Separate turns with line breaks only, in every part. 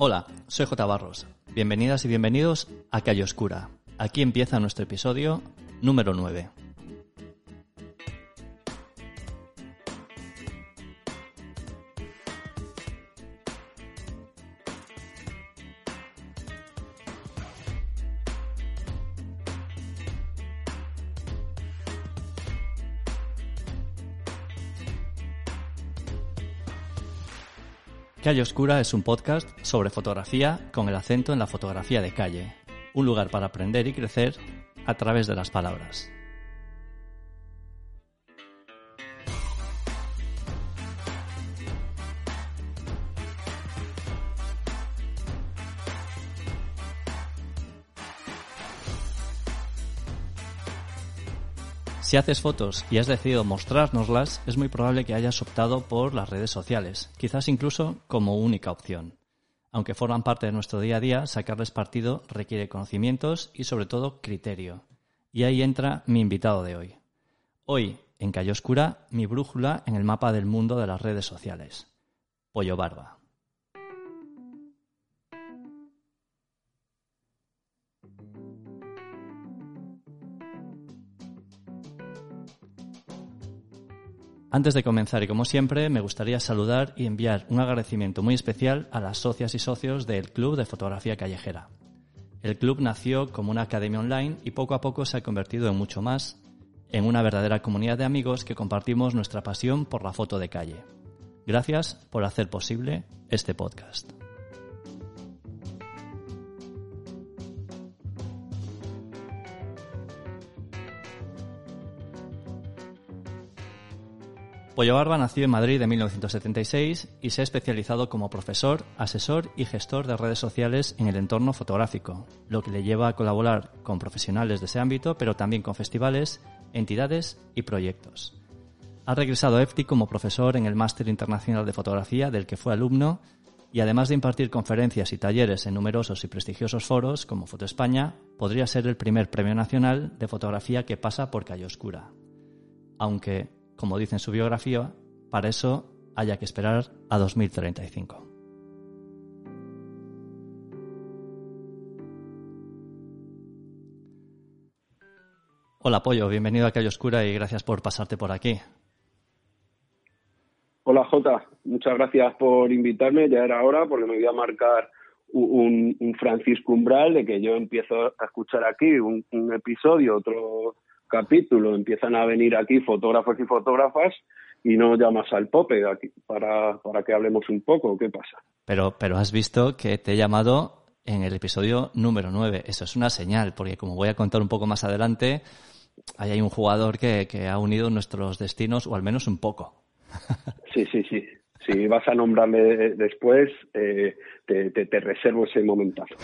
Hola, soy J. Barros. Bienvenidas y bienvenidos a Calle Oscura. Aquí empieza nuestro episodio número 9. Calle Oscura es un podcast sobre fotografía con el acento en la fotografía de calle, un lugar para aprender y crecer a través de las palabras. Si haces fotos y has decidido mostrárnoslas, es muy probable que hayas optado por las redes sociales, quizás incluso como única opción. Aunque forman parte de nuestro día a día, sacarles partido requiere conocimientos y sobre todo criterio. Y ahí entra mi invitado de hoy. Hoy, en Calle Oscura, mi brújula en el mapa del mundo de las redes sociales. Pollo Barba. Antes de comenzar y como siempre, me gustaría saludar y enviar un agradecimiento muy especial a las socias y socios del Club de Fotografía Callejera. El club nació como una academia online y poco a poco se ha convertido en mucho más, en una verdadera comunidad de amigos que compartimos nuestra pasión por la foto de calle. Gracias por hacer posible este podcast. Pollo Barba nació en Madrid en 1976 y se ha especializado como profesor, asesor y gestor de redes sociales en el entorno fotográfico, lo que le lleva a colaborar con profesionales de ese ámbito, pero también con festivales, entidades y proyectos. Ha regresado a EFTI como profesor en el Máster Internacional de Fotografía del que fue alumno y además de impartir conferencias y talleres en numerosos y prestigiosos foros como Foto España, podría ser el primer premio nacional de fotografía que pasa por Calle Oscura. Aunque como dice en su biografía, para eso haya que esperar a 2035. Hola Pollo, bienvenido a Calle Oscura y gracias por pasarte por aquí.
Hola Jota, muchas gracias por invitarme, ya era hora porque me voy a marcar un, Francisco Umbral de que yo empiezo a escuchar aquí un episodio, otro capítulo empiezan a venir aquí fotógrafos y fotógrafas y no llamas al Pope aquí para, para que hablemos un poco. ¿Qué pasa?
Pero, pero has visto que te he llamado en el episodio número 9. Eso es una señal, porque como voy a contar un poco más adelante, ahí hay un jugador que, que ha unido nuestros destinos, o al menos un poco.
Sí, sí, sí. Si vas a nombrarme después, eh, te, te, te reservo ese momentazo.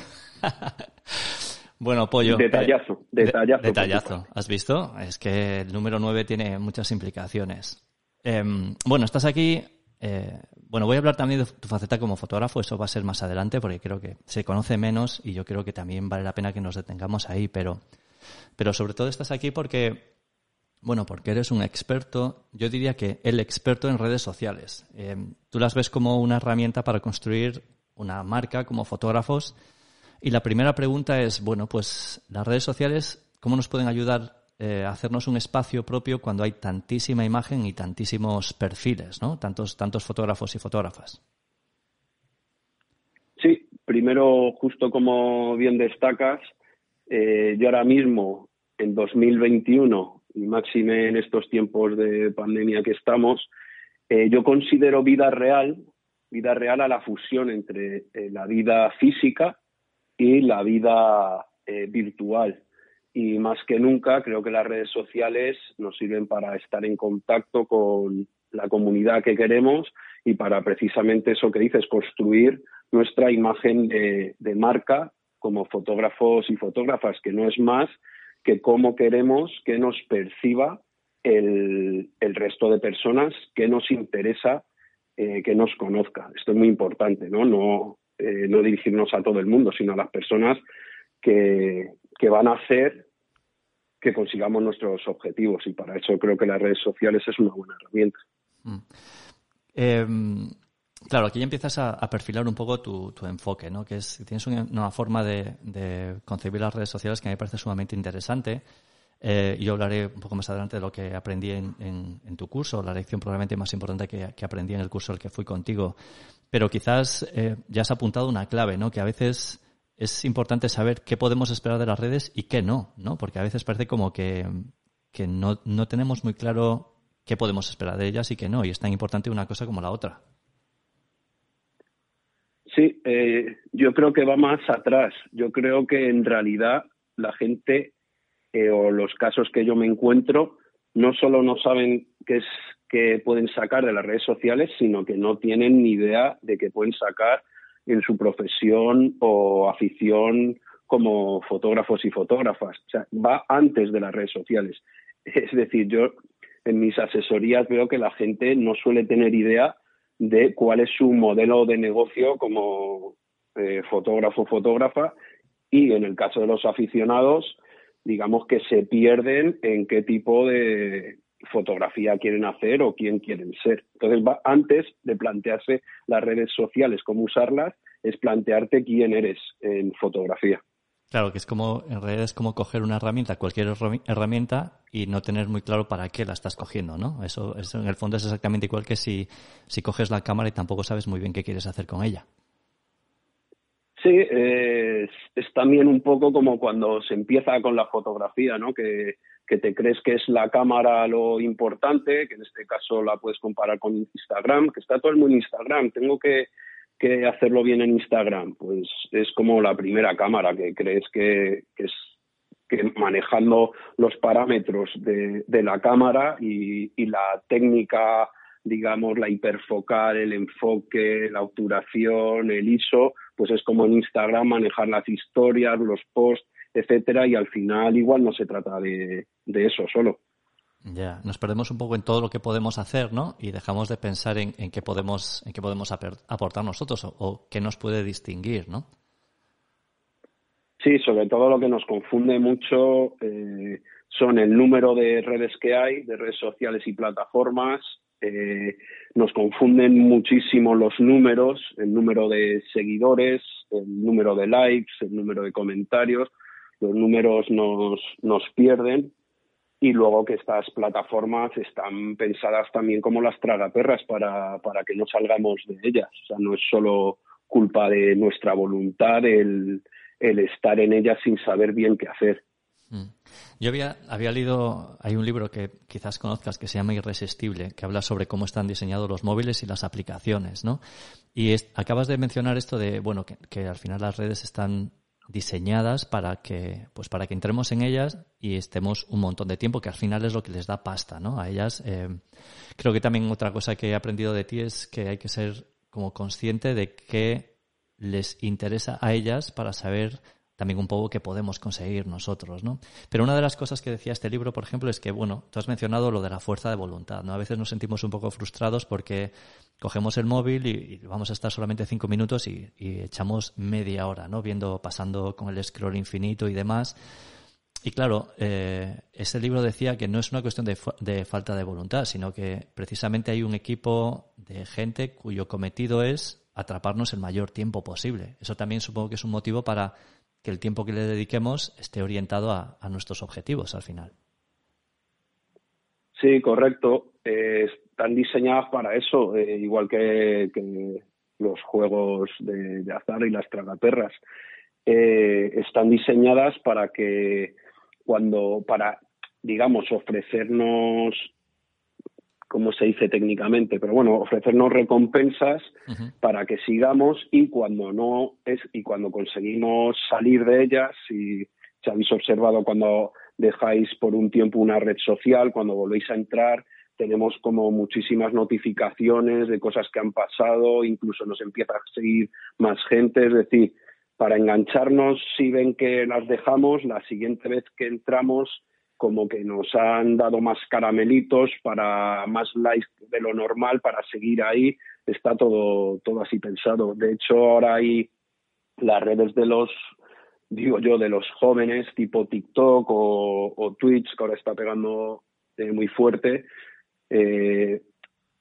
Bueno, Pollo.
Detallazo, eh, detallazo.
detallazo. ¿Has visto? Es que el número 9 tiene muchas implicaciones. Em, bueno, estás aquí. Eh, bueno, voy a hablar también de tu faceta como fotógrafo, eso va a ser más adelante porque creo que se conoce menos y yo creo que también vale la pena que nos detengamos ahí, pero, pero sobre todo estás aquí porque, bueno, porque eres un experto, yo diría que el experto en redes sociales. Em, tú las ves como una herramienta para construir una marca como fotógrafos y la primera pregunta es, bueno, pues las redes sociales, ¿cómo nos pueden ayudar eh, a hacernos un espacio propio cuando hay tantísima imagen y tantísimos perfiles, ¿no? Tantos, tantos fotógrafos y fotógrafas.
Sí, primero, justo como bien destacas, eh, yo ahora mismo, en 2021, y máxime en estos tiempos de pandemia que estamos, eh, yo considero vida real, vida real a la fusión entre la vida física y la vida eh, virtual. Y más que nunca creo que las redes sociales nos sirven para estar en contacto con la comunidad que queremos y para precisamente eso que dices, construir nuestra imagen de, marca como fotógrafos y fotógrafas, que no es más que cómo queremos que nos perciba el, resto de personas que nos interesa eh, que nos conozca. Esto es muy importante, ¿no? No, eh, no dirigirnos a todo el mundo, sino a las personas que, que van a hacer que consigamos nuestros objetivos y para eso creo que las redes sociales es una buena herramienta. Mm.
Em, claro, aquí ya empiezas a, perfilar un poco tu, enfoque, ¿no? Que es, tienes una, forma de, concebir las redes sociales que a mí me parece sumamente interesante. Eh, yo hablaré un poco más adelante de lo que aprendí en, tu curso, la lección probablemente más importante que, aprendí en el curso al que fui contigo. Pero quizás eh, ya has apuntado una clave, ¿no? Que a veces es importante saber qué podemos esperar de las redes y qué no, ¿no? Porque a veces parece como que, no, no tenemos muy claro qué podemos esperar de ellas y qué no, y es tan importante una cosa como la otra.
Sí, eh, yo creo que va más atrás. Yo creo que en realidad la gente eh, o los casos que yo me encuentro no solo no saben qué es que pueden sacar de las redes sociales, sino que no tienen ni idea de qué pueden sacar en su profesión o afición como fotógrafos y fotógrafas. O sea, va antes de las redes sociales. Es decir, yo en mis asesorías veo que la gente no suele tener idea de cuál es su modelo de negocio como eh, fotógrafo o fotógrafa y en el caso de los aficionados, digamos que se pierden en qué tipo de, fotografía quieren hacer o quién quieren ser. Entonces, va, antes de plantearse las redes sociales, cómo usarlas, es plantearte quién eres en fotografía.
Claro, que es como, en realidad es como coger una herramienta, cualquier herramienta, y no tener muy claro para qué la estás cogiendo, ¿no? Eso, eso en el fondo es exactamente igual que si, si coges la cámara y tampoco sabes muy bien qué quieres hacer con ella.
Sí, es, también un poco como cuando se empieza con la fotografía, ¿no? Que, que te crees que es la cámara lo importante, que en este caso la puedes comparar con Instagram, que está todo el mundo en Instagram, tengo que, hacerlo bien en Instagram. Pues es como la primera cámara que crees que, es que manejando los parámetros de, la cámara y, y la técnica digamos, la hiperfocal, el enfoque, la obturación, el ISO, pues es como en Instagram manejar las historias, los posts, etcétera, y al final igual no se trata de, eso solo.
Ya, nos perdemos un poco en todo lo que podemos hacer, ¿no? Y dejamos de pensar en, qué podemos, en qué podemos aportar nosotros o, qué nos puede distinguir, ¿no?
Sí, sobre todo lo que nos confunde mucho eh, son el número de redes que hay, de redes sociales y plataformas, eh, nos confunden muchísimo los números, el número de seguidores, el número de likes, el número de comentarios, los números nos, nos pierden y luego que estas plataformas están pensadas también como las tragaperras para, para que no salgamos de ellas. O sea, no es solo culpa de nuestra voluntad el, el estar en ellas sin saber bien qué hacer.
Mm. Yo había, había leído, hay un libro que quizás conozcas que se llama Irresistible, que habla sobre cómo están diseñados los móviles y las aplicaciones, ¿no? Y acabas de mencionar esto de, bueno, que, al final las redes están diseñadas para que, pues para que entremos en ellas y estemos un montón de tiempo, que al final es lo que les da pasta, ¿no? A ellas. Eh, creo que también otra cosa que he aprendido de ti es que hay que ser como consciente de qué les interesa a ellas para saber también un poco que podemos conseguir nosotros, ¿no? Pero una de las cosas que decía este libro, por ejemplo, es que, bueno, tú has mencionado lo de la fuerza de voluntad, ¿no? A veces nos sentimos un poco frustrados porque cogemos el móvil y, vamos a estar solamente cinco minutos y, echamos media hora, ¿no? Viendo, pasando con el scroll infinito y demás. Y claro, eh, ese libro decía que no es una cuestión de, de falta de voluntad, sino que precisamente hay un equipo de gente cuyo cometido es atraparnos el mayor tiempo posible. Eso también supongo que es un motivo para que el tiempo que le dediquemos esté orientado a, nuestros objetivos al final.
Sí, correcto. Eh, están diseñadas para eso, eh, igual que, los juegos de, azar y las tragaperras. Eh, están diseñadas para que cuando, para, digamos, ofrecernos como se dice técnicamente, pero bueno, ofrecernos recompensas para que sigamos y cuando no es y cuando conseguimos salir de ellas, si, si habéis observado cuando dejáis por un tiempo una red social, cuando volvéis a entrar, tenemos como muchísimas notificaciones de cosas que han pasado, incluso nos empieza a seguir más gente, es decir, para engancharnos, si ven que las dejamos, la siguiente vez que entramos, como que nos han dado más caramelitos para más likes de lo normal para seguir ahí. Está todo, todo así pensado. De hecho, ahora hay las redes de los, digo yo, de los jóvenes, tipo TikTok o, Twitch, que ahora está pegando eh, muy fuerte. Eh,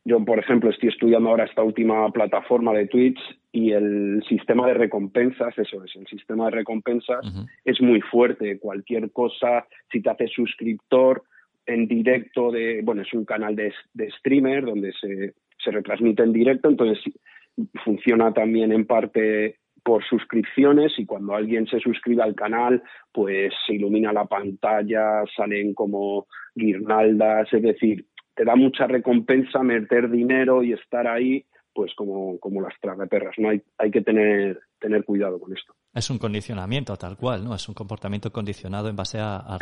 yo, por ejemplo, estoy estudiando ahora esta última plataforma de Twitch y el sistema de recompensas, eso es, el sistema de recompensas es muy fuerte. Cualquier cosa, si te haces suscriptor en directo de, bueno, es un canal de, streamer donde se, se retransmite en directo, entonces funciona también en parte por suscripciones y cuando alguien se suscribe al canal, pues se ilumina la pantalla, salen como guirnaldas, es decir, te da mucha recompensa meter dinero y estar ahí, pues como, como las tragaperras, ¿no? Hay, hay que tener, tener cuidado con esto.
Es un condicionamiento tal cual, ¿no? Es un comportamiento condicionado en base a, a,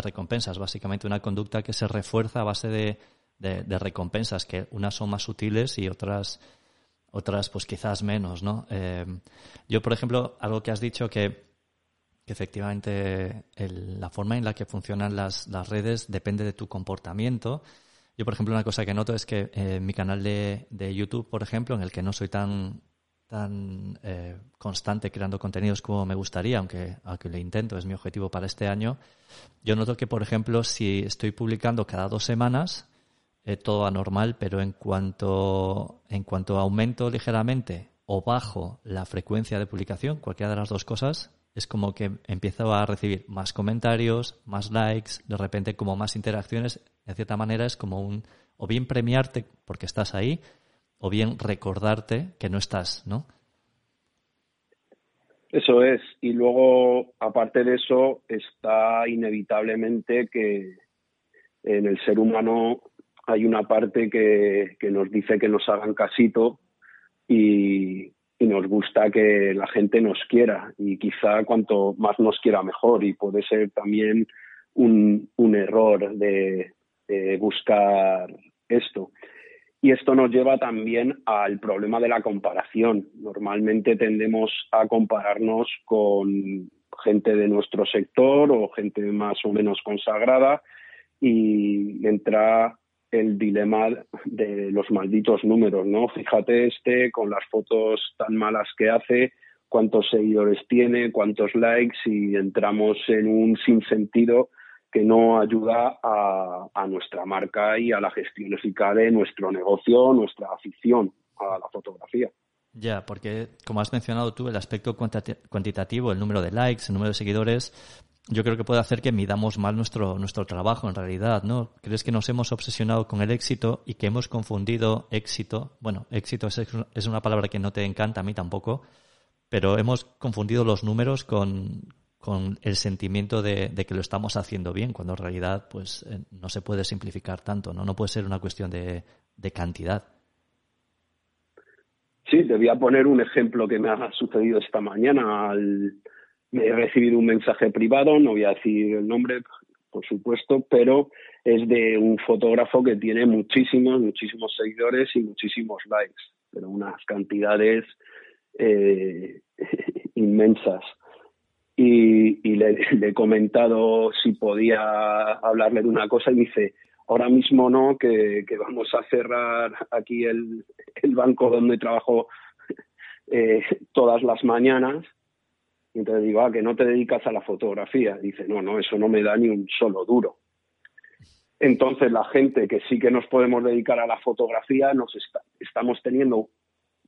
recompensas, básicamente una conducta que se refuerza a base de, de, recompensas, que unas son más sutiles y otras otras pues quizás menos, ¿no? Eh, yo, por ejemplo, algo que has dicho que que efectivamente la forma en la que funcionan las, las, redes depende de tu comportamiento yo, por ejemplo, una cosa que noto es que eh, mi canal de, de, YouTube, por ejemplo, en el que no soy tan, tan eh, constante creando contenidos como me gustaría, aunque, aunque lo intento, es mi objetivo para este año, yo noto que, por ejemplo, si estoy publicando cada dos semanas, eh, todo anormal, pero en cuanto, en cuanto aumento ligeramente o bajo la frecuencia de publicación, cualquiera de las dos cosas, es como que empiezo a recibir más comentarios, más likes, de repente como más interacciones. De cierta manera es como un, o bien premiarte porque estás ahí, o bien recordarte que no estás, ¿no?
Eso es. Y luego, aparte de eso, está inevitablemente que en el ser humano hay una parte que, que nos dice que nos hagan casito y, y nos gusta que la gente nos quiera y quizá cuanto más nos quiera mejor y puede ser también un, error de, buscar esto. Y esto nos lleva también al problema de la comparación. Normalmente tendemos a compararnos con gente de nuestro sector o gente más o menos consagrada y entra el dilema de los malditos números, ¿no? Fíjate este con las fotos tan malas que hace, cuántos seguidores tiene, cuántos likes y entramos en un sinsentido que no ayuda a, nuestra marca y a la gestión eficaz de nuestro negocio, nuestra afición a la fotografía.
Ya, porque como has mencionado tú, el aspecto cuantitativo, el número de likes, el número de seguidores, yo creo que puede hacer que midamos mal nuestro, nuestro trabajo en realidad, ¿no? ¿Crees que nos hemos obsesionado con el éxito y que hemos confundido éxito? Bueno, éxito es, una palabra que no te encanta a mí tampoco, pero hemos confundido los números con, con el sentimiento de, que lo estamos haciendo bien, cuando en realidad pues eh, no se puede simplificar tanto, ¿no? No puede ser una cuestión de, de cantidad.
Sí, te voy a poner un ejemplo que me ha sucedido esta mañana al he recibido un mensaje privado, no voy a decir el nombre, por supuesto, pero es de un fotógrafo que tiene muchísimos, muchísimos seguidores y muchísimos likes, pero unas cantidades eh, inmensas. Y, le, he comentado si podía hablarle de una cosa y dice, ahora mismo no, que, vamos a cerrar aquí el, banco donde trabajo eh, todas las mañanas y entonces digo, ah, que no te dedicas a la fotografía. Dice, no, no, eso no me da ni un solo duro. Entonces la gente que sí que nos podemos dedicar a la fotografía, nos estamos teniendo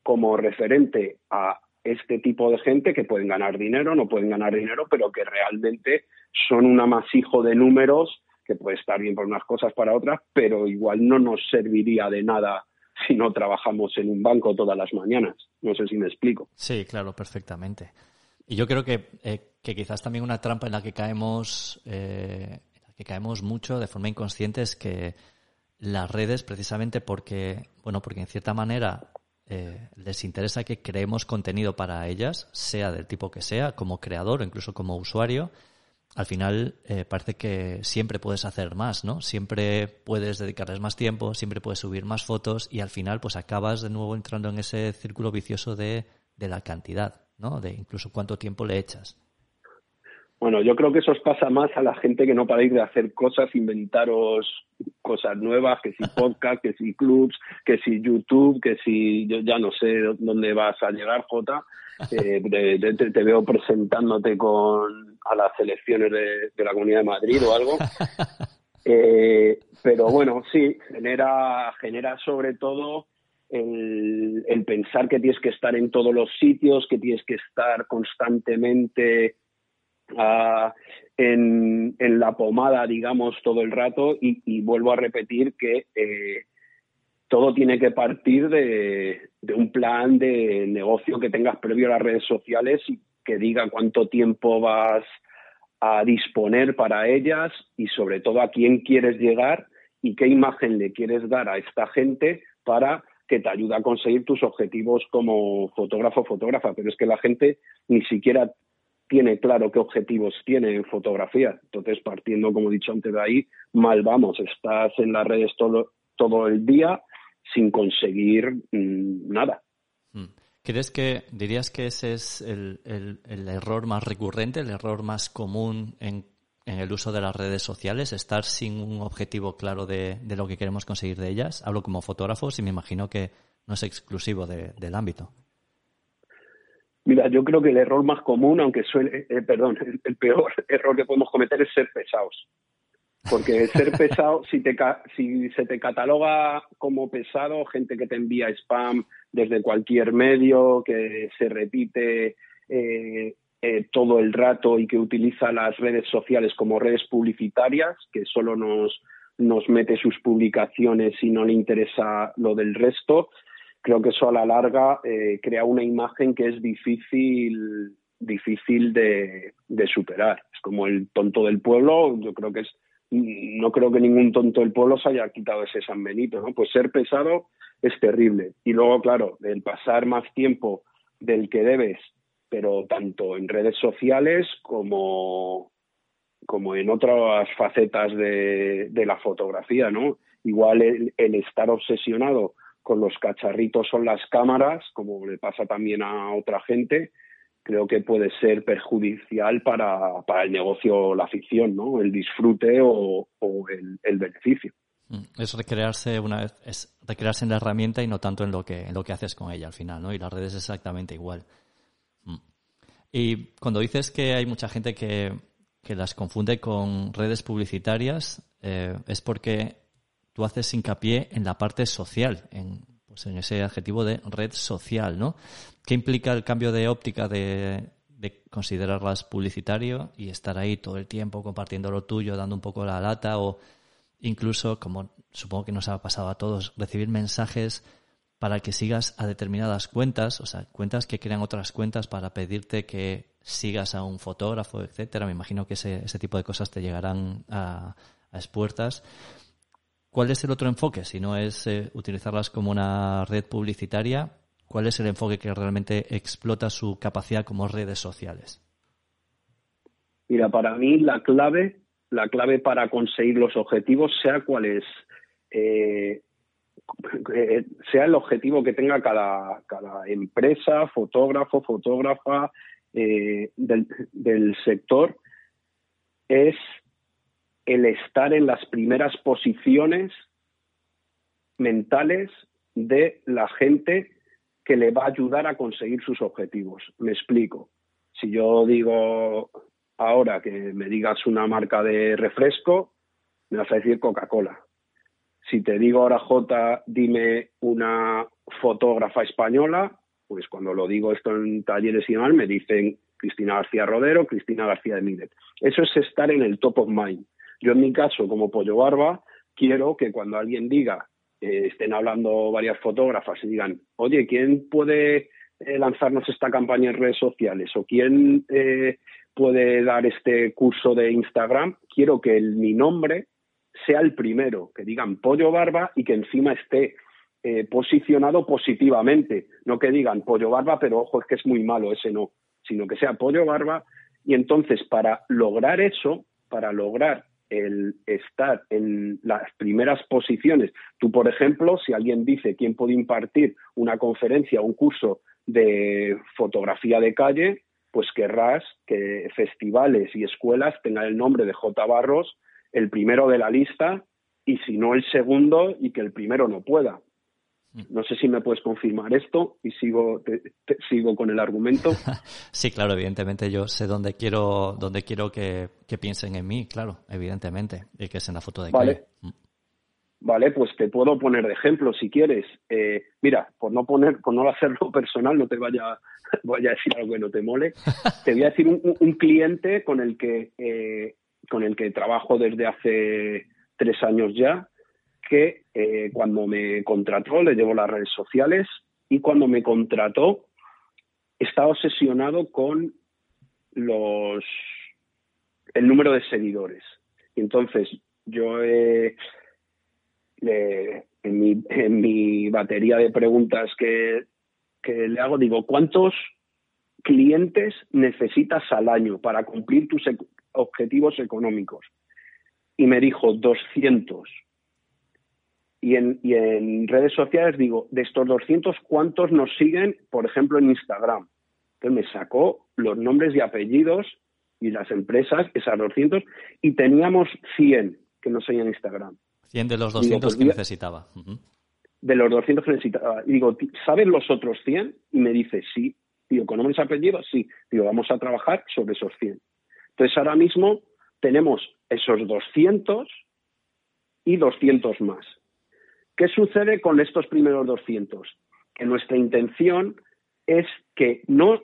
como referente a este tipo de gente que pueden ganar dinero, no pueden ganar dinero, pero que realmente son un amasijo de números que puede estar bien por unas cosas, para otras, pero igual no nos serviría de nada si no trabajamos en un banco todas las mañanas. No sé si me explico.
Sí, claro, perfectamente. Y yo creo que, eh, que quizás también una trampa en la que caemos, eh, en la que caemos mucho de forma inconsciente es que las redes, precisamente porque, bueno, porque en cierta manera eh, les interesa que creemos contenido para ellas, sea del tipo que sea, como creador o incluso como usuario, al final eh, parece que siempre puedes hacer más, ¿no? Siempre puedes dedicarles más tiempo, siempre puedes subir más fotos y al final pues acabas de nuevo entrando en ese círculo vicioso de, de la cantidad, ¿no? De incluso cuánto tiempo le echas.
Bueno, yo creo que eso os pasa más a la gente que no paráis de hacer cosas, inventaros cosas nuevas, que si podcast, que si clubs, que si YouTube, que si yo ya no sé dónde vas a llegar, Jota. Eh, te, veo presentándote con a las elecciones de, la Comunidad de Madrid o algo. Eh, pero bueno, sí, genera, genera sobre todo el, pensar que tienes que estar en todos los sitios, que tienes que estar constantemente en, la pomada, digamos, todo el rato. Y, vuelvo a repetir que eh, todo tiene que partir de, un plan de negocio que tengas previo a las redes sociales y que diga cuánto tiempo vas a disponer para ellas y sobre todo a quién quieres llegar y qué imagen le quieres dar a esta gente para que te ayude a conseguir tus objetivos como fotógrafo o fotógrafa. Pero es que la gente ni siquiera tiene claro qué objetivos tiene en fotografía. Entonces, partiendo, como he dicho antes de ahí, mal vamos. Estás en las redes todo, todo el día sin conseguir mm, nada.
Hmm. ¿Crees que dirías que ese es el, el, error más recurrente, el error más común en, en, el uso de las redes sociales? Estar sin un objetivo claro de, de, lo que queremos conseguir de ellas. Hablo como fotógrafo y me imagino que no es exclusivo del ámbito.
Mira, yo creo que el error más común, aunque suene, eh, perdón, el, peor error que podemos cometer es ser pesados. Porque ser pesado, si, te, si se te cataloga como pesado, gente que te envía spam desde cualquier medio, que se repite eh, eh, todo el rato y que utiliza las redes sociales como redes publicitarias, que solo nos, nos mete sus publicaciones y no le interesa lo del resto, creo que eso a la larga eh, crea una imagen que es difícil difícil de, superar. Es como el tonto del pueblo, yo creo que es, no creo que ningún tonto del pueblo se haya quitado ese San Benito, ¿no? Pues ser pesado es terrible. Y luego, claro, el pasar más tiempo del que debes, pero tanto en redes sociales como, como en otras facetas de, la fotografía, ¿no? Igual el estar obsesionado con los cacharritos son las cámaras, como le pasa también a otra gente, creo que puede ser perjudicial para, para el negocio, la ficción, ¿no? El disfrute o, el, beneficio.
Mm, es recrearse una es recrearse en la herramienta y no tanto en lo que, en lo que haces con ella al final, ¿no? Y las redes es exactamente igual. Y cuando dices que hay mucha gente que, que las confunde con redes publicitarias, eh, es porque tú haces hincapié en la parte social, en, pues en ese adjetivo de red social, ¿no? ¿Qué implica el cambio de óptica de, considerarlas publicitario y estar ahí todo el tiempo compartiendo lo tuyo, dando un poco la lata o incluso, como supongo que nos ha pasado a todos, recibir mensajes para que sigas a determinadas cuentas, o sea, cuentas que crean otras cuentas para pedirte que sigas a un fotógrafo, etcétera. Me imagino que ese, ese tipo de cosas te llegarán a, a. ¿Cuál es el otro enfoque? Si no es eh, utilizarlas como una red publicitaria, ¿cuál es el enfoque que realmente explota su capacidad como redes sociales?
Mira, para mí la clave, la clave para conseguir los objetivos, sea cuál es, eh, eh, sea el objetivo que tenga cada, empresa, fotógrafo, fotógrafa del, del sector, es el estar en las primeras posiciones mentales de la gente que le va a ayudar a conseguir sus objetivos. Me explico. Si yo digo ahora que me digas una marca de refresco, me vas a decir Coca-Cola. Si te digo ahora, J, dime una fotógrafa española, pues cuando lo digo esto en talleres y demás, me dicen Cristina García Rodero, Cristina García de Milet. Eso es estar en el top of mind. Yo en mi caso, como Pollo Barba, quiero que cuando alguien diga, eh, estén hablando varias fotógrafas y digan, oye, ¿quién puede eh, lanzarnos esta campaña en redes sociales? ¿O quién eh, puede dar este curso de Instagram? Quiero que mi nombre sea el primero, que digan Pollo Barba y que encima esté posicionado positivamente. No que digan Pollo Barba, pero ojo, es que es muy malo, ese no. Sino que sea Pollo Barba Y entonces, para lograr eso, para lograr el estar en las primeras posiciones, tú, por ejemplo, si alguien dice quién puede impartir una conferencia o un curso de fotografía de calle, pues querrás que festivales y escuelas tengan el nombre de J. Barros, el primero de la lista, y si no el segundo, y que el primero no pueda. Mm. No sé si me puedes confirmar esto y sigo, sigo con el argumento.
sí, claro, evidentemente yo sé dónde quiero, dónde quiero que, piensen en mí, claro, evidentemente, y que es en la foto de
Vale. Mm. Vale, pues te puedo poner de ejemplo si quieres. Eh, mira, por no poner, por no hacerlo personal, no te vaya, vaya a decir algo que no te mole. Te voy a decir un, cliente con el que eh, con el que trabajo desde hace tres años ya, que eh, cuando me contrató le llevo las redes sociales y cuando me contrató estaba obsesionado con los el número de seguidores. Entonces yo he en, mi, en mi batería de preguntas que, que le hago, digo, ¿cuántos clientes necesitas al año para cumplir tus objetivos económicos? Y me dijo, 200. Y en, y en redes sociales digo, de estos 200, ¿cuántos nos siguen, por ejemplo, en Instagram? Entonces me sacó los nombres y apellidos y las empresas, esas 200, y teníamos 100 que nos seguían en Instagram.
100 de los 200 que necesitaba.
De los 200 que necesitaba. Y digo, ¿sabes los otros 100? Y me dice, sí. Digo, ¿con nombres y apellidos? Sí. Digo, vamos a trabajar sobre esos 100. Entonces, ahora mismo tenemos esos 200 y 200 más. ¿Qué sucede con estos primeros 200? Que nuestra intención es que no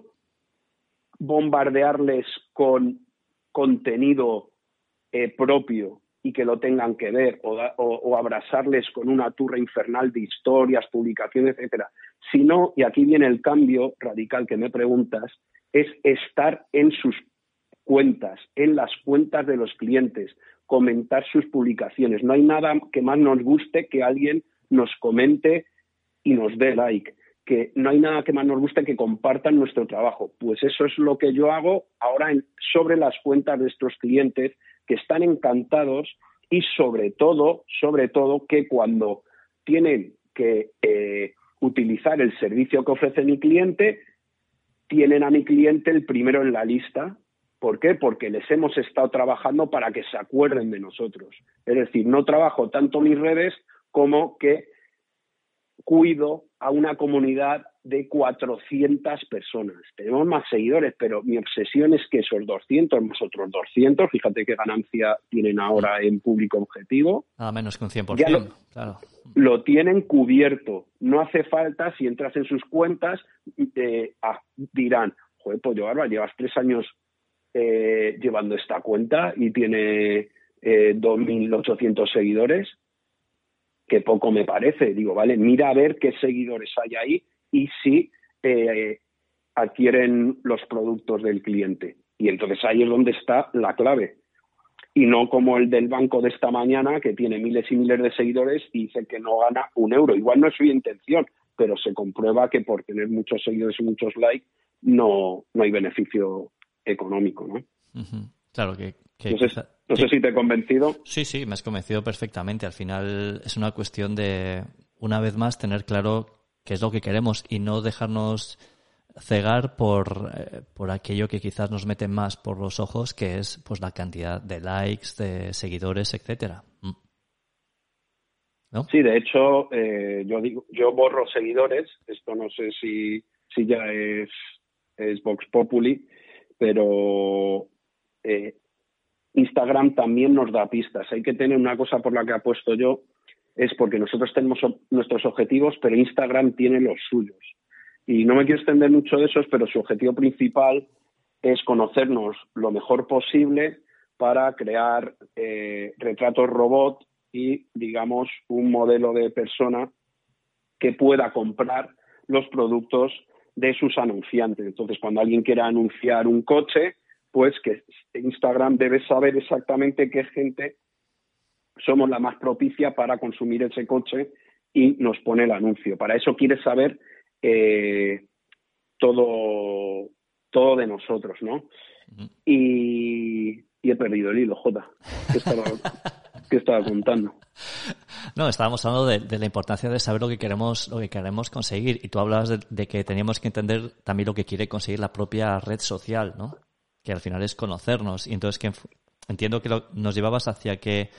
bombardearles con contenido eh, propio y que lo tengan que ver o, o, abrazarles con una turra infernal de historias, publicaciones, etcétera, sino, y aquí viene el cambio radical que me preguntas, es estar en sus cuentas, en las cuentas de los clientes, comentar sus publicaciones. No hay nada que más nos guste que alguien nos comente y nos dé like, que no hay nada que más nos guste que compartan nuestro trabajo. Pues eso es lo que yo hago ahora en, sobre las cuentas de estos clientes que están encantados y sobre todo, sobre todo que cuando tienen que eh, utilizar el servicio que ofrece mi cliente, tienen a mi cliente el primero en la lista. ¿Por qué? Porque les hemos estado trabajando para que se acuerden de nosotros. Es decir, no trabajo tanto mis redes como que cuido a una comunidad de 400 personas. Tenemos más seguidores, pero mi obsesión es que esos 200 más otros 200, fíjate qué ganancia tienen ahora en público objetivo.
Nada menos que un 100%, lo, claro.
Lo tienen cubierto. No hace falta, si entras en sus cuentas, eh, ah, dirán, joder, pues yo, ahora llevas tres años eh, llevando esta cuenta y tiene eh, 2.800 seguidores que poco me parece. Digo, vale, mira a ver qué seguidores hay ahí y si eh, adquieren los productos del cliente. Y entonces ahí es donde está la clave. Y no como el del banco de esta mañana, que tiene miles y miles de seguidores y dice que no gana un euro. Igual no es su intención, pero se comprueba que por tener muchos seguidores y muchos likes no, no hay beneficio económico, ¿no?
Claro que...
no sé si te he convencido.
Sí, sí, me has convencido perfectamente. Al final es una cuestión de, una vez más, tener claro qué es lo que queremos y no dejarnos cegar por, eh, por aquello que quizás nos mete más por los ojos, que es pues la cantidad de likes, de seguidores, etcétera. Mm.
¿No? Sí, de hecho, eh, yo digo, yo borro seguidores. Esto no sé si, si ya es, es Vox Populi, pero eh, Instagram también nos da pistas. Hay que tener una cosa por la que apuesto yo, es porque nosotros tenemos nuestros objetivos, pero Instagram tiene los suyos. Y no me quiero extender mucho de esos, pero su objetivo principal es conocernos lo mejor posible para crear eh, retratos robot y, digamos, un modelo de persona que pueda comprar los productos de sus anunciantes. Entonces, cuando alguien quiera anunciar un coche, pues que Instagram debe saber exactamente qué gente somos la más propicia para consumir ese coche y nos pone el anuncio. Para eso quiere saber eh, todo, todo de nosotros, ¿no? y, he perdido el hilo, Jota. ¿Qué estaba, ¿qué estaba contando?
No, estábamos hablando de, la importancia de saber lo que queremos, lo que queremos conseguir. Y tú hablabas de, que teníamos que entender también lo que quiere conseguir la propia red social, ¿no? Que al final es conocernos. Y entonces que entiendo que nos llevabas hacia que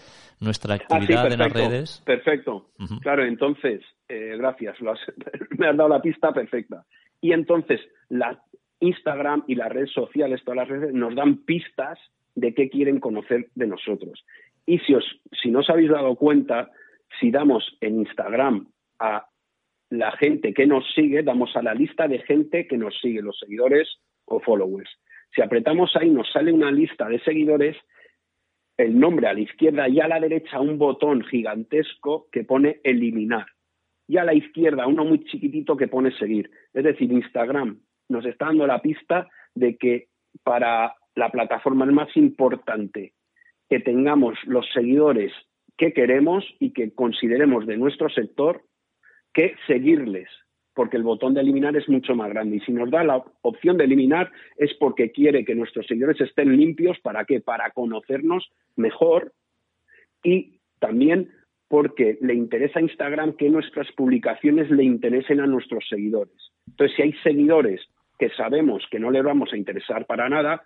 nuestra ah, actividad en las redes.
Perfecto. Claro, entonces, eh, gracias, me has dado la pista perfecta. Y entonces, la Instagram y las redes sociales, todas las redes, nos dan pistas de qué quieren conocer de nosotros. Y si, os, si no os habéis dado cuenta, si damos en Instagram a la gente que nos sigue, damos a la lista de gente que nos sigue, los seguidores o followers. Si apretamos ahí, nos sale una lista de seguidores el nombre a la izquierda y a la derecha un botón gigantesco que pone eliminar. Y a la izquierda uno muy chiquitito que pone seguir. Es decir, Instagram nos está dando la pista de que para la plataforma es más importante que tengamos los seguidores que queremos y que consideremos de nuestro sector que seguirles porque el botón de eliminar es mucho más grande. Y si nos da la opción de eliminar es porque quiere que nuestros seguidores estén limpios. ¿Para qué? Para conocernos mejor y también porque le interesa a Instagram que nuestras publicaciones le interesen a nuestros seguidores. Entonces, si hay seguidores que sabemos que no le vamos a interesar para nada,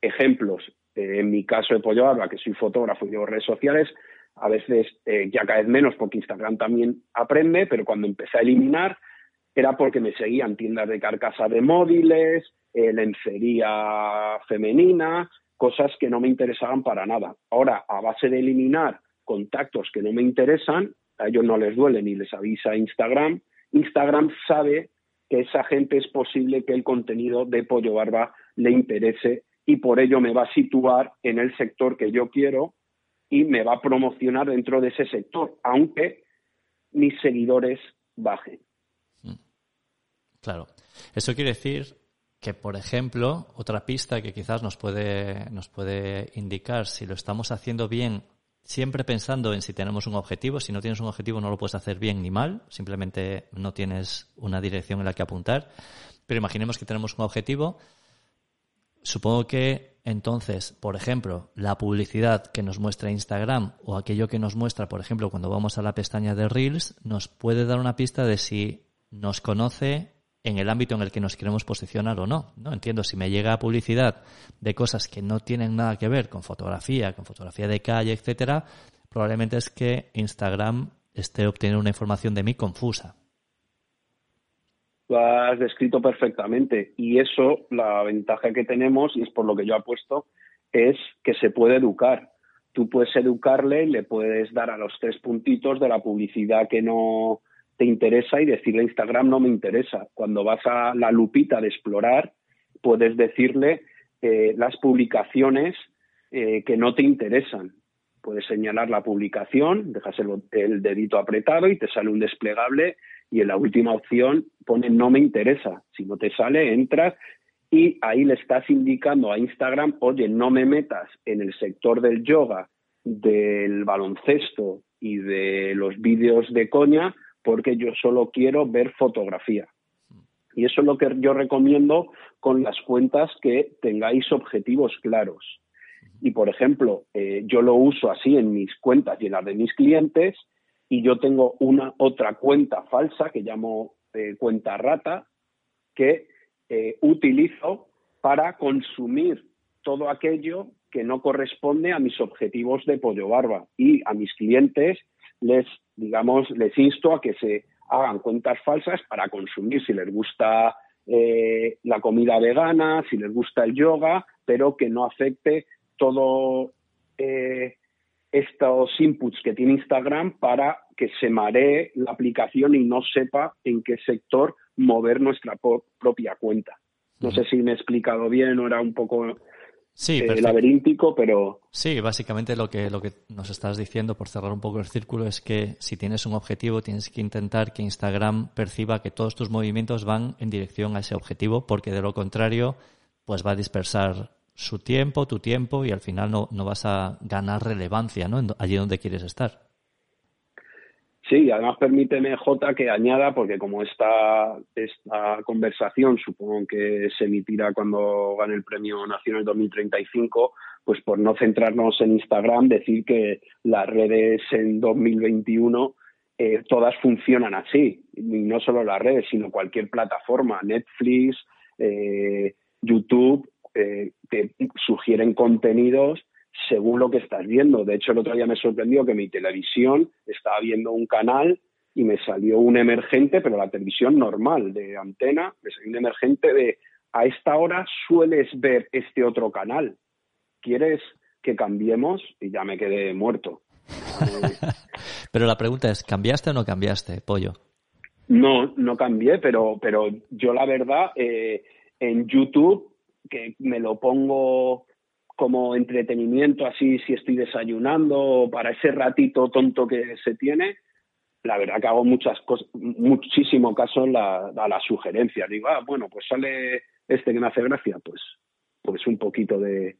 ejemplos, eh, en mi caso de Pollo Barba, que soy fotógrafo y llevo redes sociales, a veces eh, ya cada vez menos porque Instagram también aprende, pero cuando empecé a eliminar, era porque me seguían tiendas de carcasa de móviles, eh, lencería femenina, cosas que no me interesaban para nada. Ahora, a base de eliminar contactos que no me interesan, a ellos no les duele ni les avisa Instagram, Instagram sabe que esa gente es posible que el contenido de Pollo Barba le interese y por ello me va a situar en el sector que yo quiero y me va a promocionar dentro de ese sector, aunque mis seguidores bajen.
Claro. Eso quiere decir que, por ejemplo, otra pista que quizás nos puede, nos puede indicar si lo estamos haciendo bien, siempre pensando en si tenemos un objetivo. Si no tienes un objetivo no lo puedes hacer bien ni mal, simplemente no tienes una dirección en la que apuntar. Pero imaginemos que tenemos un objetivo. Supongo que entonces, por ejemplo, la publicidad que nos muestra Instagram o aquello que nos muestra, por ejemplo, cuando vamos a la pestaña de Reels, nos puede dar una pista de si nos conoce en el ámbito en el que nos queremos posicionar o no. ¿no? Entiendo, si me llega publicidad de cosas que no tienen nada que ver con fotografía, con fotografía de calle, etcétera, probablemente es que Instagram esté obteniendo una información de mí confusa.
Lo has descrito perfectamente. Y eso, la ventaja que tenemos, y es por lo que yo apuesto, es que se puede educar. Tú puedes educarle le puedes dar a los tres puntitos de la publicidad que no, te interesa y decirle Instagram no me interesa. Cuando vas a la lupita de explorar, puedes decirle eh, las publicaciones eh, que no te interesan. Puedes señalar la publicación, dejas el, dedito apretado y te sale un desplegable y en la última opción pone no me interesa. Si no te sale, entras y ahí le estás indicando a Instagram, oye, no me metas en el sector del yoga, del baloncesto y de los vídeos de coña, porque yo solo quiero ver fotografía. Y eso es lo que yo recomiendo con las cuentas que tengáis objetivos claros. Y, por ejemplo, eh, yo lo uso así en mis cuentas y en las de mis clientes, y yo tengo una otra cuenta falsa que llamo eh, cuenta rata, que eh, utilizo para consumir todo aquello que no corresponde a mis objetivos de pollo barba. Y a mis clientes les, digamos, les insto a que se hagan cuentas falsas para consumir si les gusta eh, la comida vegana, si les gusta el yoga, pero que no afecte todo eh, estos inputs que tiene Instagram para que se maree la aplicación y no sepa en qué sector mover nuestra propia cuenta. No sé si me he explicado bien o era un poco sí, eh, laberíntico, pero...
Sí, básicamente lo que, lo que nos estás diciendo, por cerrar un poco el círculo, es que si tienes un objetivo, tienes que intentar que Instagram perciba que todos tus movimientos van en dirección a ese objetivo, porque de lo contrario, pues va a dispersar su tiempo, tu tiempo, y al final no, no vas a ganar relevancia ¿no? allí donde quieres estar.
Sí, además permíteme, J, que añada, porque como esta, esta conversación supongo que se emitirá cuando gane el Premio Nacional 2035, pues por no centrarnos en Instagram, decir que las redes en 2021 eh, todas funcionan así, y no solo las redes, sino cualquier plataforma, Netflix, eh, YouTube, eh, te sugieren contenidos según lo que estás viendo. De hecho, el otro día me sorprendió que mi televisión estaba viendo un canal y me salió un emergente, pero la televisión normal, de antena, me salió un emergente de a esta hora sueles ver este otro canal. ¿Quieres que cambiemos? Y ya me quedé muerto.
pero la pregunta es, ¿cambiaste o no cambiaste, pollo?
No, no cambié, pero, pero yo la verdad, eh, en YouTube, que me lo pongo como entretenimiento así si estoy desayunando o para ese ratito tonto que se tiene, la verdad que hago muchas cosas, muchísimo caso a las sugerencias. Digo, ah, bueno, pues sale este que me hace gracia, pues, pues un poquito de,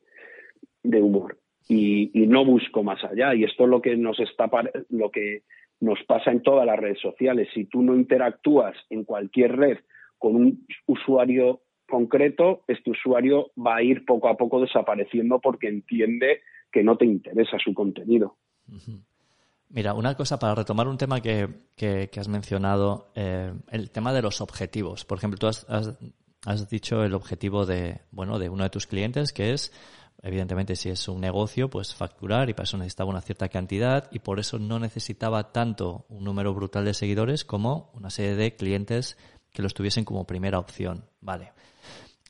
humor. Y, y, no busco más allá. Y esto es lo que nos está lo que nos pasa en todas las redes sociales. Si tú no interactúas en cualquier red con un usuario concreto, este usuario va a ir poco a poco desapareciendo porque entiende que no te interesa su contenido.
Mira, una cosa para retomar un tema que, has mencionado, eh, el tema de los objetivos. Por ejemplo, tú has, has, dicho el objetivo de, bueno, de uno de tus clientes, que es, evidentemente, si es un negocio, pues facturar y para eso necesitaba una cierta cantidad y por eso no necesitaba tanto un número brutal de seguidores como una serie de clientes que los tuviesen como primera opción. Vale.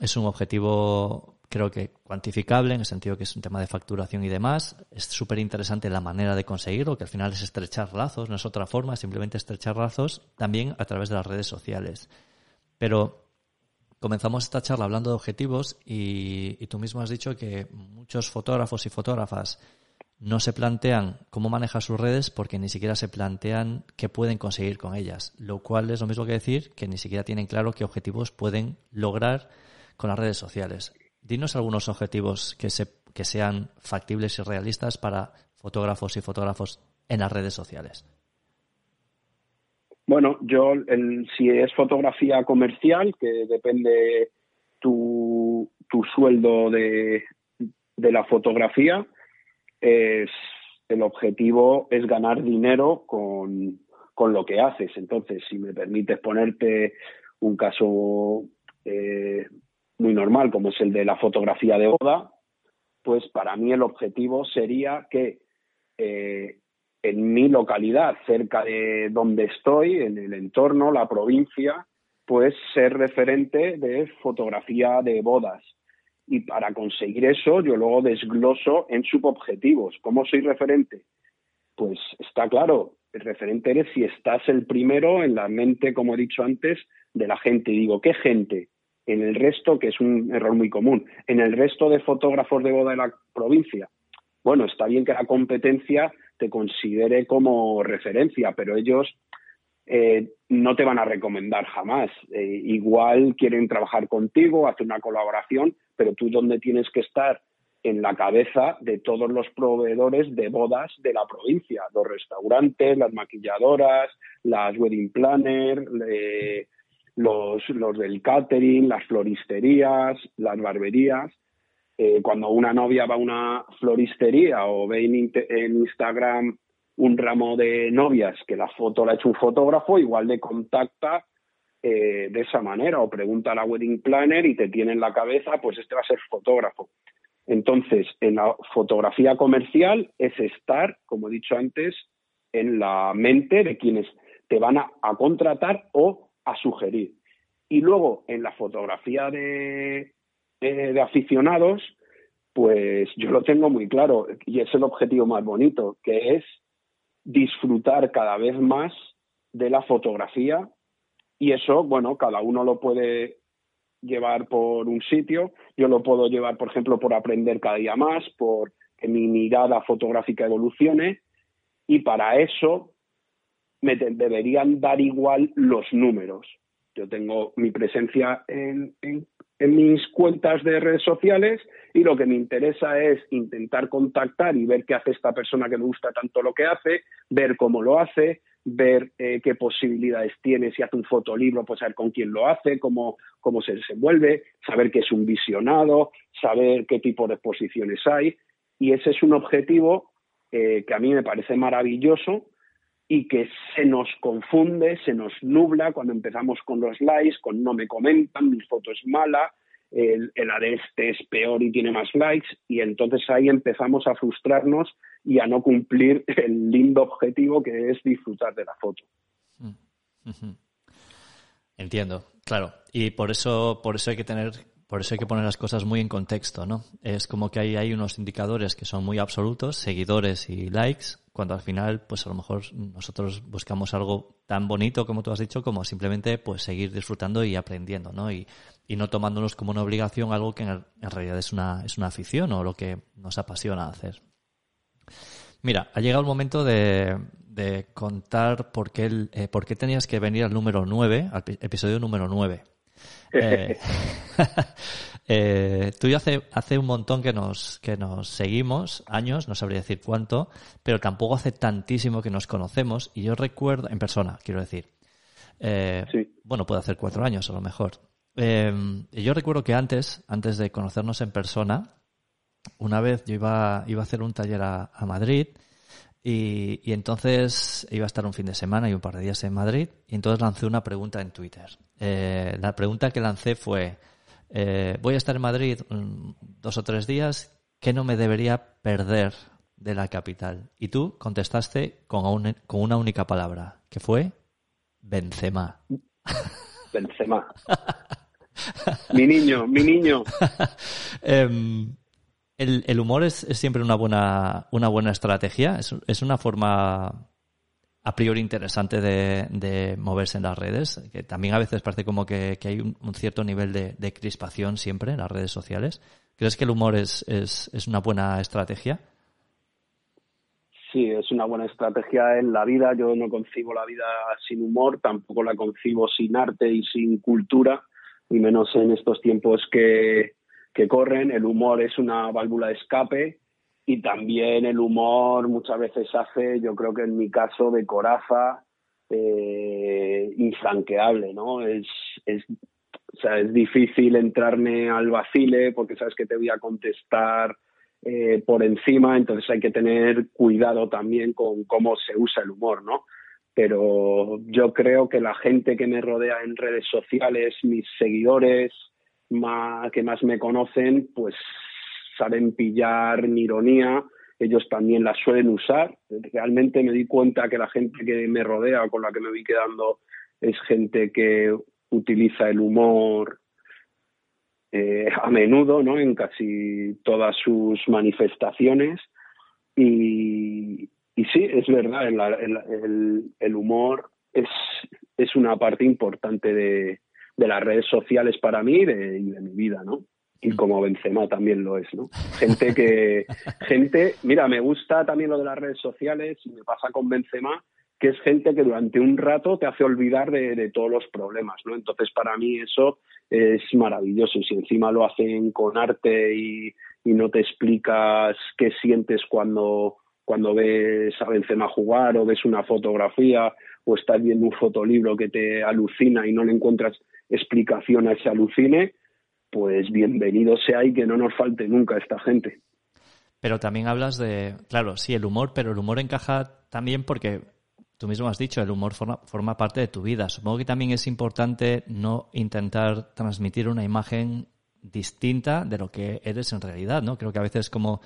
Es un objetivo, creo que cuantificable, en el sentido que es un tema de facturación y demás. Es súper interesante la manera de conseguirlo, que al final es estrechar lazos, no es otra forma, simplemente estrechar lazos, también a través de las redes sociales. Pero comenzamos esta charla hablando de objetivos y, tú mismo has dicho que muchos fotógrafos y fotógrafas no se plantean cómo manejar sus redes porque ni siquiera se plantean qué pueden conseguir con ellas, lo cual es lo mismo que decir que ni siquiera tienen claro qué objetivos pueden lograr con las redes sociales. Dinos algunos objetivos que, se, que sean factibles y realistas para fotógrafos y fotógrafos en las redes sociales.
Bueno, yo, si es fotografía comercial, que depende tu, tu sueldo de, de la fotografía, es, el objetivo es ganar dinero con, con lo que haces. Entonces, si me permites ponerte un caso eh, muy normal, como es el de la fotografía de boda, pues para mí el objetivo sería que eh, en mi localidad, cerca de donde estoy, en el entorno, la provincia, pues ser referente de fotografía de bodas. Y para conseguir eso, yo luego desgloso en subobjetivos. ¿Cómo soy referente? Pues está claro, el referente eres si estás el primero en la mente, como he dicho antes, de la gente. Y digo, ¿qué gente? En el resto, que es un error muy común, en el resto de fotógrafos de boda de la provincia. Bueno, está bien que la competencia te considere como referencia, pero ellos eh, no te van a recomendar jamás. Eh, igual quieren trabajar contigo, hacer una colaboración, pero tú donde tienes que estar en la cabeza de todos los proveedores de bodas de la provincia, los restaurantes, las maquilladoras, las wedding planners, eh, los, los del catering, las floristerías, las barberías. Eh, cuando una novia va a una floristería o ve en, Instagram un ramo de novias que la foto la ha hecho un fotógrafo, igual le contacta eh, de esa manera o pregunta a la wedding planner y te tiene en la cabeza, pues este va a ser fotógrafo. Entonces, en la fotografía comercial es estar, como he dicho antes, en la mente de quienes te van a contratar o a sugerir. Y luego en la fotografía de, de, aficionados, pues yo lo tengo muy claro y es el objetivo más bonito, que es disfrutar cada vez más de la fotografía y eso, bueno, cada uno lo puede llevar por un sitio, yo lo puedo llevar, por ejemplo, por aprender cada día más, por que mi mirada fotográfica evolucione y para eso me deberían dar igual los números. Yo tengo mi presencia en, mis cuentas de redes sociales y lo que me interesa es intentar contactar y ver qué hace esta persona que me gusta tanto lo que hace, ver cómo lo hace, ver eh, qué posibilidades tiene, si hace un fotolibro, pues saber con quién lo hace, cómo, cómo se desenvuelve, saber que es un visionado, saber qué tipo de exposiciones hay. Y ese es un objetivo eh, que a mí me parece maravilloso y que se nos confunde, se nos nubla cuando empezamos con los likes, con no me comentan, mi foto es mala, el, el este es peor y tiene más likes, y entonces ahí empezamos a frustrarnos y a no cumplir el lindo objetivo que es disfrutar de la foto.
Entiendo, claro. Y por eso, por eso hay que tener por eso hay que poner las cosas muy en contexto, ¿no? Es como que hay, hay unos indicadores que son muy absolutos, seguidores y likes, cuando al final, pues a lo mejor nosotros buscamos algo tan bonito como tú has dicho, como simplemente pues seguir disfrutando y aprendiendo, ¿no? Y, y no tomándonos como una obligación algo que en, realidad es una, es una afición o lo que nos apasiona hacer. Mira, ha llegado el momento de, de contar por qué, el, eh, por qué tenías que venir al número 9, al episodio número 9. Eh, eh, tú y hace, hace un montón que nos, que nos seguimos, años, no sabría decir cuánto, pero tampoco hace tantísimo que nos conocemos y yo recuerdo, en persona, quiero decir. Eh, bueno, puede hacer cuatro años a lo mejor. y yo recuerdo que antes, antes de conocernos en persona, una vez yo iba, iba a hacer un taller a, a Madrid y, y, entonces iba a estar un fin de semana y un par de días en Madrid y entonces lancé una pregunta en Twitter. Eh, la pregunta que lancé fue, eh, voy a estar en Madrid dos o tres días, ¿qué no me debería perder de la capital? Y tú contestaste con, un, con una única palabra, que fue Benzema.
Benzema. mi niño, mi niño.
eh, el, humor es, siempre una buena, una buena estrategia. Es, una forma a priori interesante de, moverse en las redes, que también a veces parece como que, hay un, cierto nivel de, crispación siempre en las redes sociales. ¿Crees que el humor es, es, una buena estrategia?
Sí, es una buena estrategia en la vida. Yo no concibo la vida sin humor, tampoco la concibo sin arte y sin cultura, y menos en estos tiempos que, que corren, el humor es una válvula de escape y también el humor muchas veces hace, yo creo que en mi caso, de coraza eh, infranqueable, ¿no? Es, es, o es difícil entrarme al vacile porque sabes que te voy a contestar eh, por encima, entonces hay que tener cuidado también con cómo se usa el humor, ¿no? Pero yo creo que la gente que me rodea en redes sociales, mis seguidores, que más me conocen, pues saben pillar mi ironía, ellos también la suelen usar. Realmente me di cuenta que la gente que me rodea, con la que me voy quedando, es gente que utiliza el humor eh, a menudo, ¿no? En casi todas sus manifestaciones. Y, y sí, es verdad, el, el, humor es, es una parte importante de, de las redes sociales para mí y de, mi vida, ¿no? Y como Benzema también lo es, ¿no? Gente que, gente, mira, me gusta también lo de las redes sociales y me pasa con Benzema, que es gente que durante un rato te hace olvidar de, todos los problemas, ¿no? Entonces, para mí eso es maravilloso. Y si encima lo hacen con arte y, y no te explicas qué sientes cuando, cuando ves a Benzema jugar o ves una fotografía o estás viendo un fotolibro que te alucina y no le encuentras explicación a ese alucine, pues bienvenido sea y que no nos falte nunca esta gente.
Pero también hablas de, claro, sí, el humor, pero el humor encaja también porque tú mismo has dicho, el humor forma, parte de tu vida. Supongo que también es importante no intentar transmitir una imagen distinta de lo que eres en realidad, ¿no? Creo que a veces como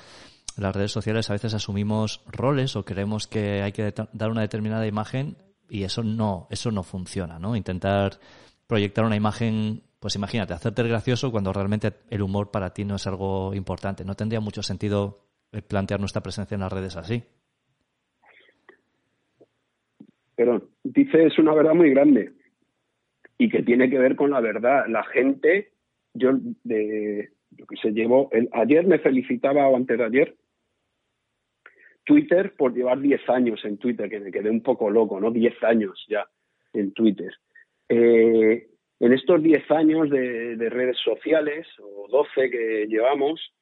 las redes sociales a veces asumimos roles o creemos que hay que dar una determinada imagen y eso no, eso no funciona, ¿no? Intentar proyectar una imagen, pues imagínate, hacerte gracioso cuando realmente el humor para ti no es algo importante. No tendría mucho sentido eh, plantear nuestra presencia en las redes así.
Pero dices una verdad muy grande y que tiene que ver con la verdad. La gente, yo de lo que se llevó, ayer me felicitaba o antes de ayer Twitter por llevar 10 años en Twitter, que me quedé un poco loco, ¿no? 10 años ya en Twitter. Eh, en estos 10 años de, de, redes sociales, o 12 que llevamos,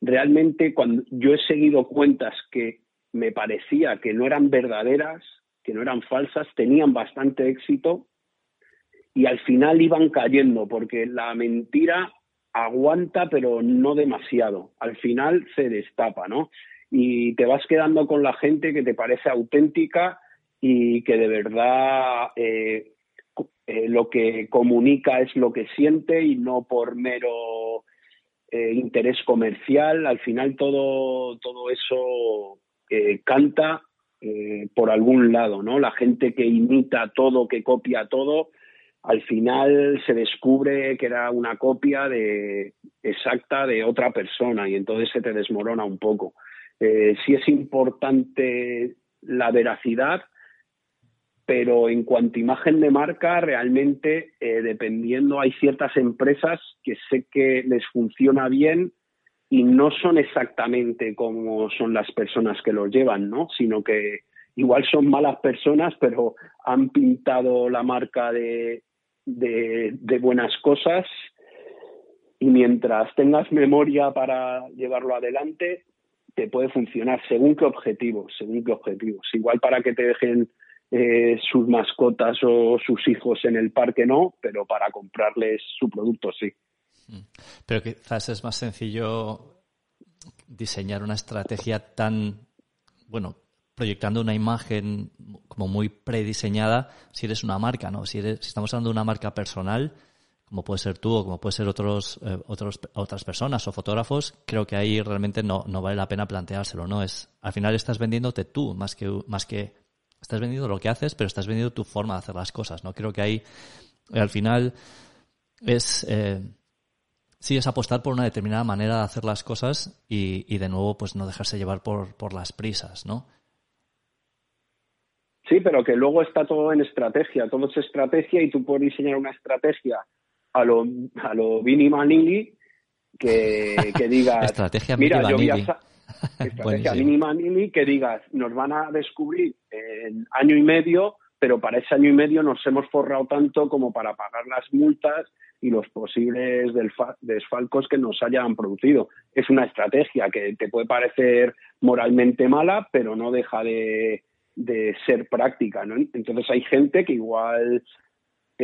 realmente cuando yo he seguido cuentas que me parecía que no eran verdaderas, que no eran falsas, tenían bastante éxito y al final iban cayendo, porque la mentira aguanta, pero no demasiado. Al final se destapa, ¿no? Y te vas quedando con la gente que te parece auténtica y que de verdad eh, eh, lo que comunica es lo que siente y no por mero eh, interés comercial. Al final todo, todo eso canta por algún lado, ¿no? La gente que imita todo, que copia todo, al final se descubre que era una copia de, exacta de otra persona y entonces se te desmorona un poco. Eh, sí es importante la veracidad, pero en cuanto a imagen de marca, realmente, eh, dependiendo, hay ciertas empresas que sé que les funciona bien y no son exactamente como son las personas que los llevan, ¿no? Sino que igual son malas personas, pero han pintado la marca de, de, buenas cosas y mientras tengas memoria para llevarlo adelante, te puede funcionar según qué objetivos, según qué objetivos. Igual para que te dejen eh, sus mascotas o sus hijos en el parque no, pero para comprarles su producto sí.
Mm. Pero quizás es más sencillo diseñar una estrategia tan, bueno, proyectando una imagen como muy prediseñada si eres una marca, ¿no? Si, eres, si estamos hablando de una marca personal, como puede ser tú o como puede ser otros, eh, otros otras personas o fotógrafos, creo que ahí realmente no, no vale la pena planteárselo, ¿no? Es, al final estás vendiéndote tú más que, más que, estás vendiendo lo que haces, pero estás vendiendo tu forma de hacer las cosas, ¿no? Creo que ahí, al final, es, eh, sí es apostar por una determinada manera de hacer las cosas y, y de nuevo, pues no dejarse llevar por, por las prisas, ¿no?
Sí, pero que luego está todo en estrategia, todo es estrategia y tú puedes diseñar una estrategia a lo, a lo Vini Manili que, que digas,
estrategia
mira, yo voy a, estrategia Vini Manili que digas, nos van a descubrir en año y medio, pero para ese año y medio nos hemos forrado tanto como para pagar las multas y los posibles desfalcos que nos hayan producido. Es una estrategia que te puede parecer moralmente mala, pero no deja de, de ser práctica, ¿no? Entonces hay gente que igual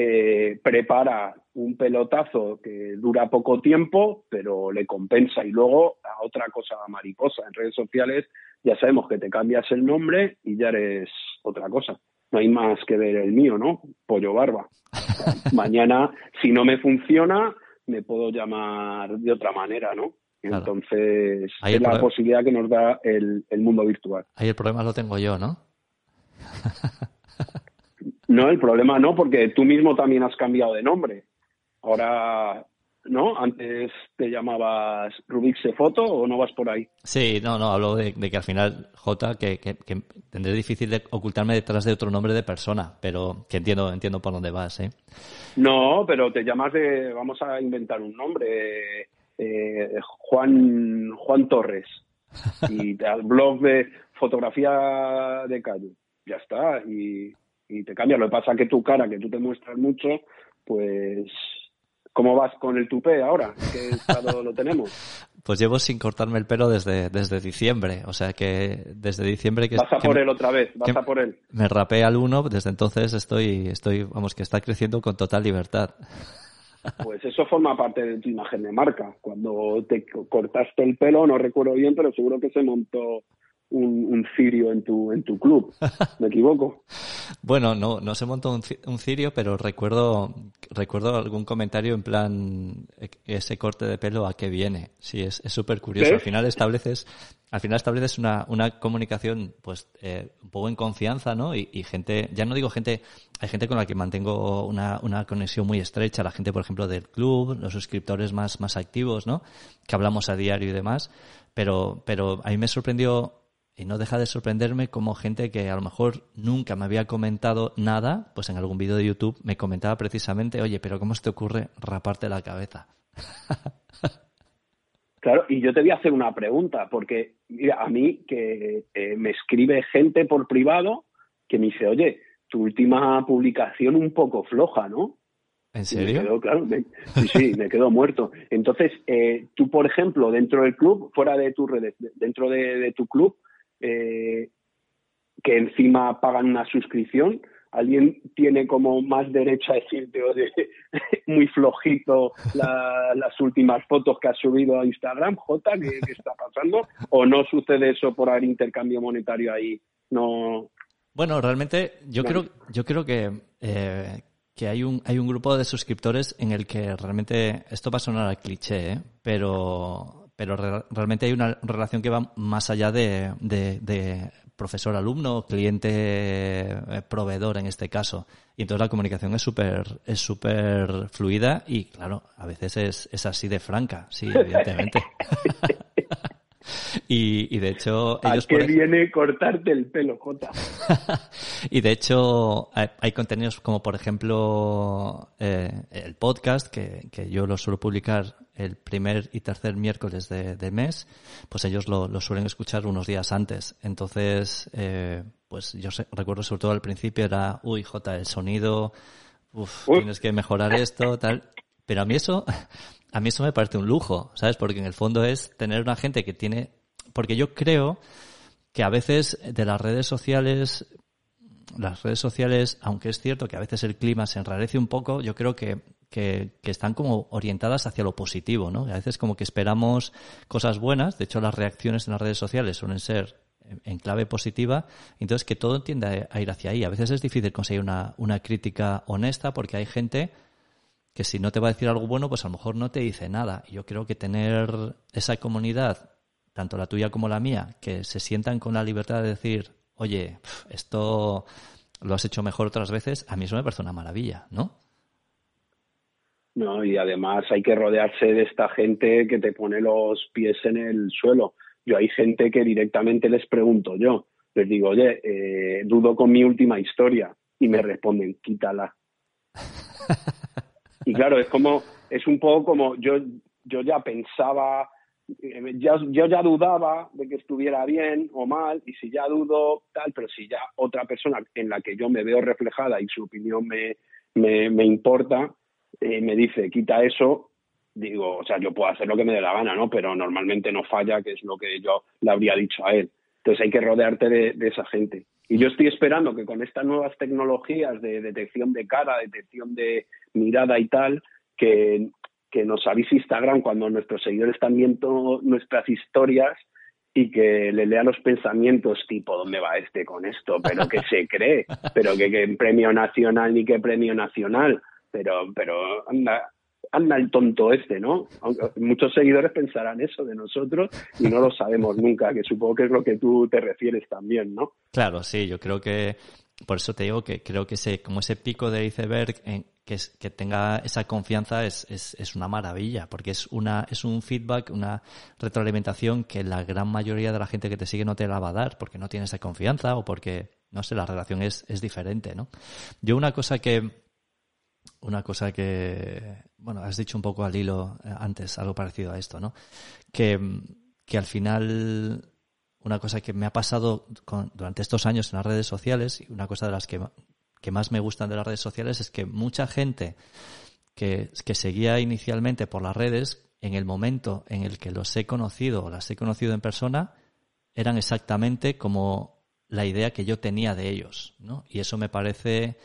eh, prepara un pelotazo que dura poco tiempo, pero le compensa y luego a otra cosa mariposa. En redes sociales ya sabemos que te cambias el nombre y ya eres otra cosa. No hay más que ver el mío, ¿no? Pollo barba. Mañana, si no me funciona, me puedo llamar de otra manera, ¿no? Entonces, es la posibilidad que nos da el, el mundo virtual.
Ahí el problema lo tengo yo, ¿no?
No, el problema no, porque tú mismo también has cambiado de nombre. Ahora, ¿no? Antes te llamabas Rubikse Foto o no vas por ahí.
Sí, no, no, hablo de, que al final, J, que, que, tendré difícil de ocultarme detrás de otro nombre de persona, pero que entiendo, entiendo por dónde vas, ¿eh?
No, pero te llamas de, vamos a inventar un nombre, eh, Juan, Juan Torres, y al blog de fotografía de calle ya está, y, te cambia. Lo que pasa es que tu cara, que tú te muestras mucho, pues ¿Cómo vas con el tupé ahora? ¿Qué estado lo tenemos?
Pues llevo sin cortarme el pelo desde, desde diciembre, o sea que desde diciembre que...
Vas a por él otra vez, vas a por él.
Me rapé al uno, desde entonces estoy, estoy, vamos, que está creciendo con total libertad.
Pues eso forma parte de tu imagen de marca. Cuando te cortaste el pelo, no recuerdo bien, pero seguro que se montó un, cirio en tu, en tu club. ¿Me equivoco?
bueno, no, no se montó un, un, cirio, pero recuerdo, recuerdo algún comentario en plan, e, ese corte de pelo a qué viene. Sí, es súper curioso. Al final estableces, al final estableces una, una comunicación, pues, eh, un poco en confianza, ¿no? Y, y, gente, ya no digo gente, hay gente con la que mantengo una, una conexión muy estrecha, la gente, por ejemplo, del club, los suscriptores más, más activos, ¿no? Que hablamos a diario y demás. Pero, pero a mí me sorprendió y no deja de sorprenderme como gente que a lo mejor nunca me había comentado nada, pues en algún vídeo de YouTube me comentaba precisamente, oye, pero ¿cómo se te ocurre raparte la cabeza?
Claro, y yo te voy a hacer una pregunta, porque mira, a mí que eh, me escribe gente por privado que me dice, oye, tu última publicación un poco floja, ¿no?
¿En serio?
Me quedo, claro, sí, sí, me quedo muerto. Entonces, eh, tú, por ejemplo, dentro del club, fuera de tu redes, dentro de, tu club, eh, que encima pagan una suscripción, alguien tiene como más derecho a decirte, oye, muy flojito las últimas fotos que has subido a Instagram, Jota, ¿qué, está pasando? ¿O no sucede eso por haber intercambio monetario ahí? No.
Bueno, realmente yo creo, yo creo que, eh, que hay un, hay un grupo de suscriptores en el que realmente, esto va a sonar al cliché, ¿eh? pero, pero realmente hay una relación que va más allá de, de profesor-alumno, cliente-proveedor eh, en este caso. Y entonces la comunicación es súper es súper fluida y, claro, a veces es, es así de franca, sí, evidentemente. Y, de hecho
ellos... ¿A qué viene cortarte el pelo, Jota?
y de hecho hay, contenidos como por ejemplo eh, el podcast, que, que, yo lo suelo publicar el primer y tercer miércoles de, mes, pues ellos lo, suelen escuchar unos días antes. Entonces, eh, pues yo recuerdo sobre todo al principio era, uy, Jota, el sonido, uf, tienes que mejorar esto, tal. Pero a mí eso, a mí eso me parece un lujo, ¿sabes? Porque en el fondo es tener una gente que tiene, porque yo creo que a veces de las redes sociales, las redes sociales, aunque es cierto que a veces el clima se enrarece un poco, yo creo que, que, están como orientadas hacia lo positivo, ¿no? A veces como que esperamos cosas buenas, de hecho las reacciones en las redes sociales suelen ser en clave positiva, entonces que todo tiende a ir hacia ahí. A veces es difícil conseguir una, una crítica honesta porque hay gente que si no te va a decir algo bueno, pues a lo mejor no te dice nada. Yo creo que tener esa comunidad, tanto la tuya como la mía, que se sientan con la libertad de decir, oye, esto lo has hecho mejor otras veces, a mí eso me parece una maravilla, ¿no?
No, y además hay que rodearse de esta gente que te pone los pies en el suelo. Yo hay gente que directamente les pregunto yo, les digo, oye, eh, dudo con mi última historia, y me responden, quítala. Y claro, es como, es un poco como yo, yo ya pensaba, ya, yo ya dudaba de que estuviera bien o mal, y si ya dudo, tal, pero si ya otra persona en la que yo me veo reflejada y su opinión me, me, me importa, eh, me dice, quita eso, digo, o sea, yo puedo hacer lo que me dé la gana, ¿no? Pero normalmente no falla, que es lo que yo le habría dicho a él. Entonces hay que rodearte de, de esa gente. Y yo estoy esperando que con estas nuevas tecnologías de detección de cara, detección de mirada y tal, que, que nos avise Instagram cuando nuestros seguidores están viendo nuestras historias y que le lea los pensamientos tipo, ¿dónde va este con esto? ¿Pero qué se cree? ¿Pero que, que premio nacional ni qué premio nacional? Pero, pero anda, anda el tonto este, ¿no? muchos seguidores pensarán eso de nosotros y no lo sabemos nunca, que supongo que es lo que tú te refieres también, ¿no?
Claro, sí, yo creo que, por eso te digo que creo que ese, como ese pico de iceberg, en, que, que tenga esa confianza es, es, es, una maravilla, porque es una, es un feedback, una retroalimentación que la gran mayoría de la gente que te sigue no te la va a dar, porque no tiene esa confianza o porque, no sé, la relación es, es diferente, ¿no? Yo una cosa que, una cosa que, bueno, has dicho un poco al hilo eh, antes, algo parecido a esto, ¿no? Que, que al final, una cosa que me ha pasado durante estos años en las redes sociales, y una cosa de las que, más me gustan de las redes sociales es que mucha gente que, seguía inicialmente por las redes, en el momento en el que los he conocido o las he conocido en persona, eran exactamente como la idea que yo tenía de ellos. Y eso me parece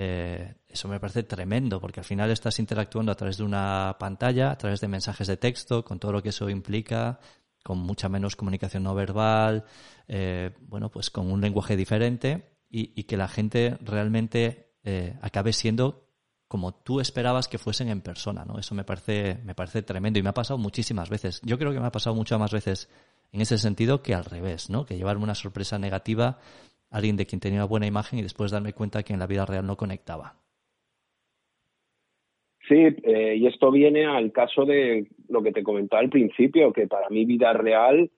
eh, eso me parece tremendo, porque al final estás interactuando a través de una pantalla, a través de mensajes de texto, con todo lo que eso implica, con mucha menos comunicación no verbal, eh, bueno, pues con un lenguaje diferente y, que la gente realmente eh, acabe siendo como tú esperabas que fuesen en persona, ¿no? Eso me parece, me parece tremendo y me ha pasado muchísimas veces. Yo creo que me ha pasado muchas más veces en ese sentido que al revés, ¿no? Que llevarme una sorpresa negativa alguien de quien tenía una buena imagen y después darme cuenta que en la vida real no conectaba.
Sí, eh, y esto viene al caso de lo que te comentaba al principio, que para mí vida real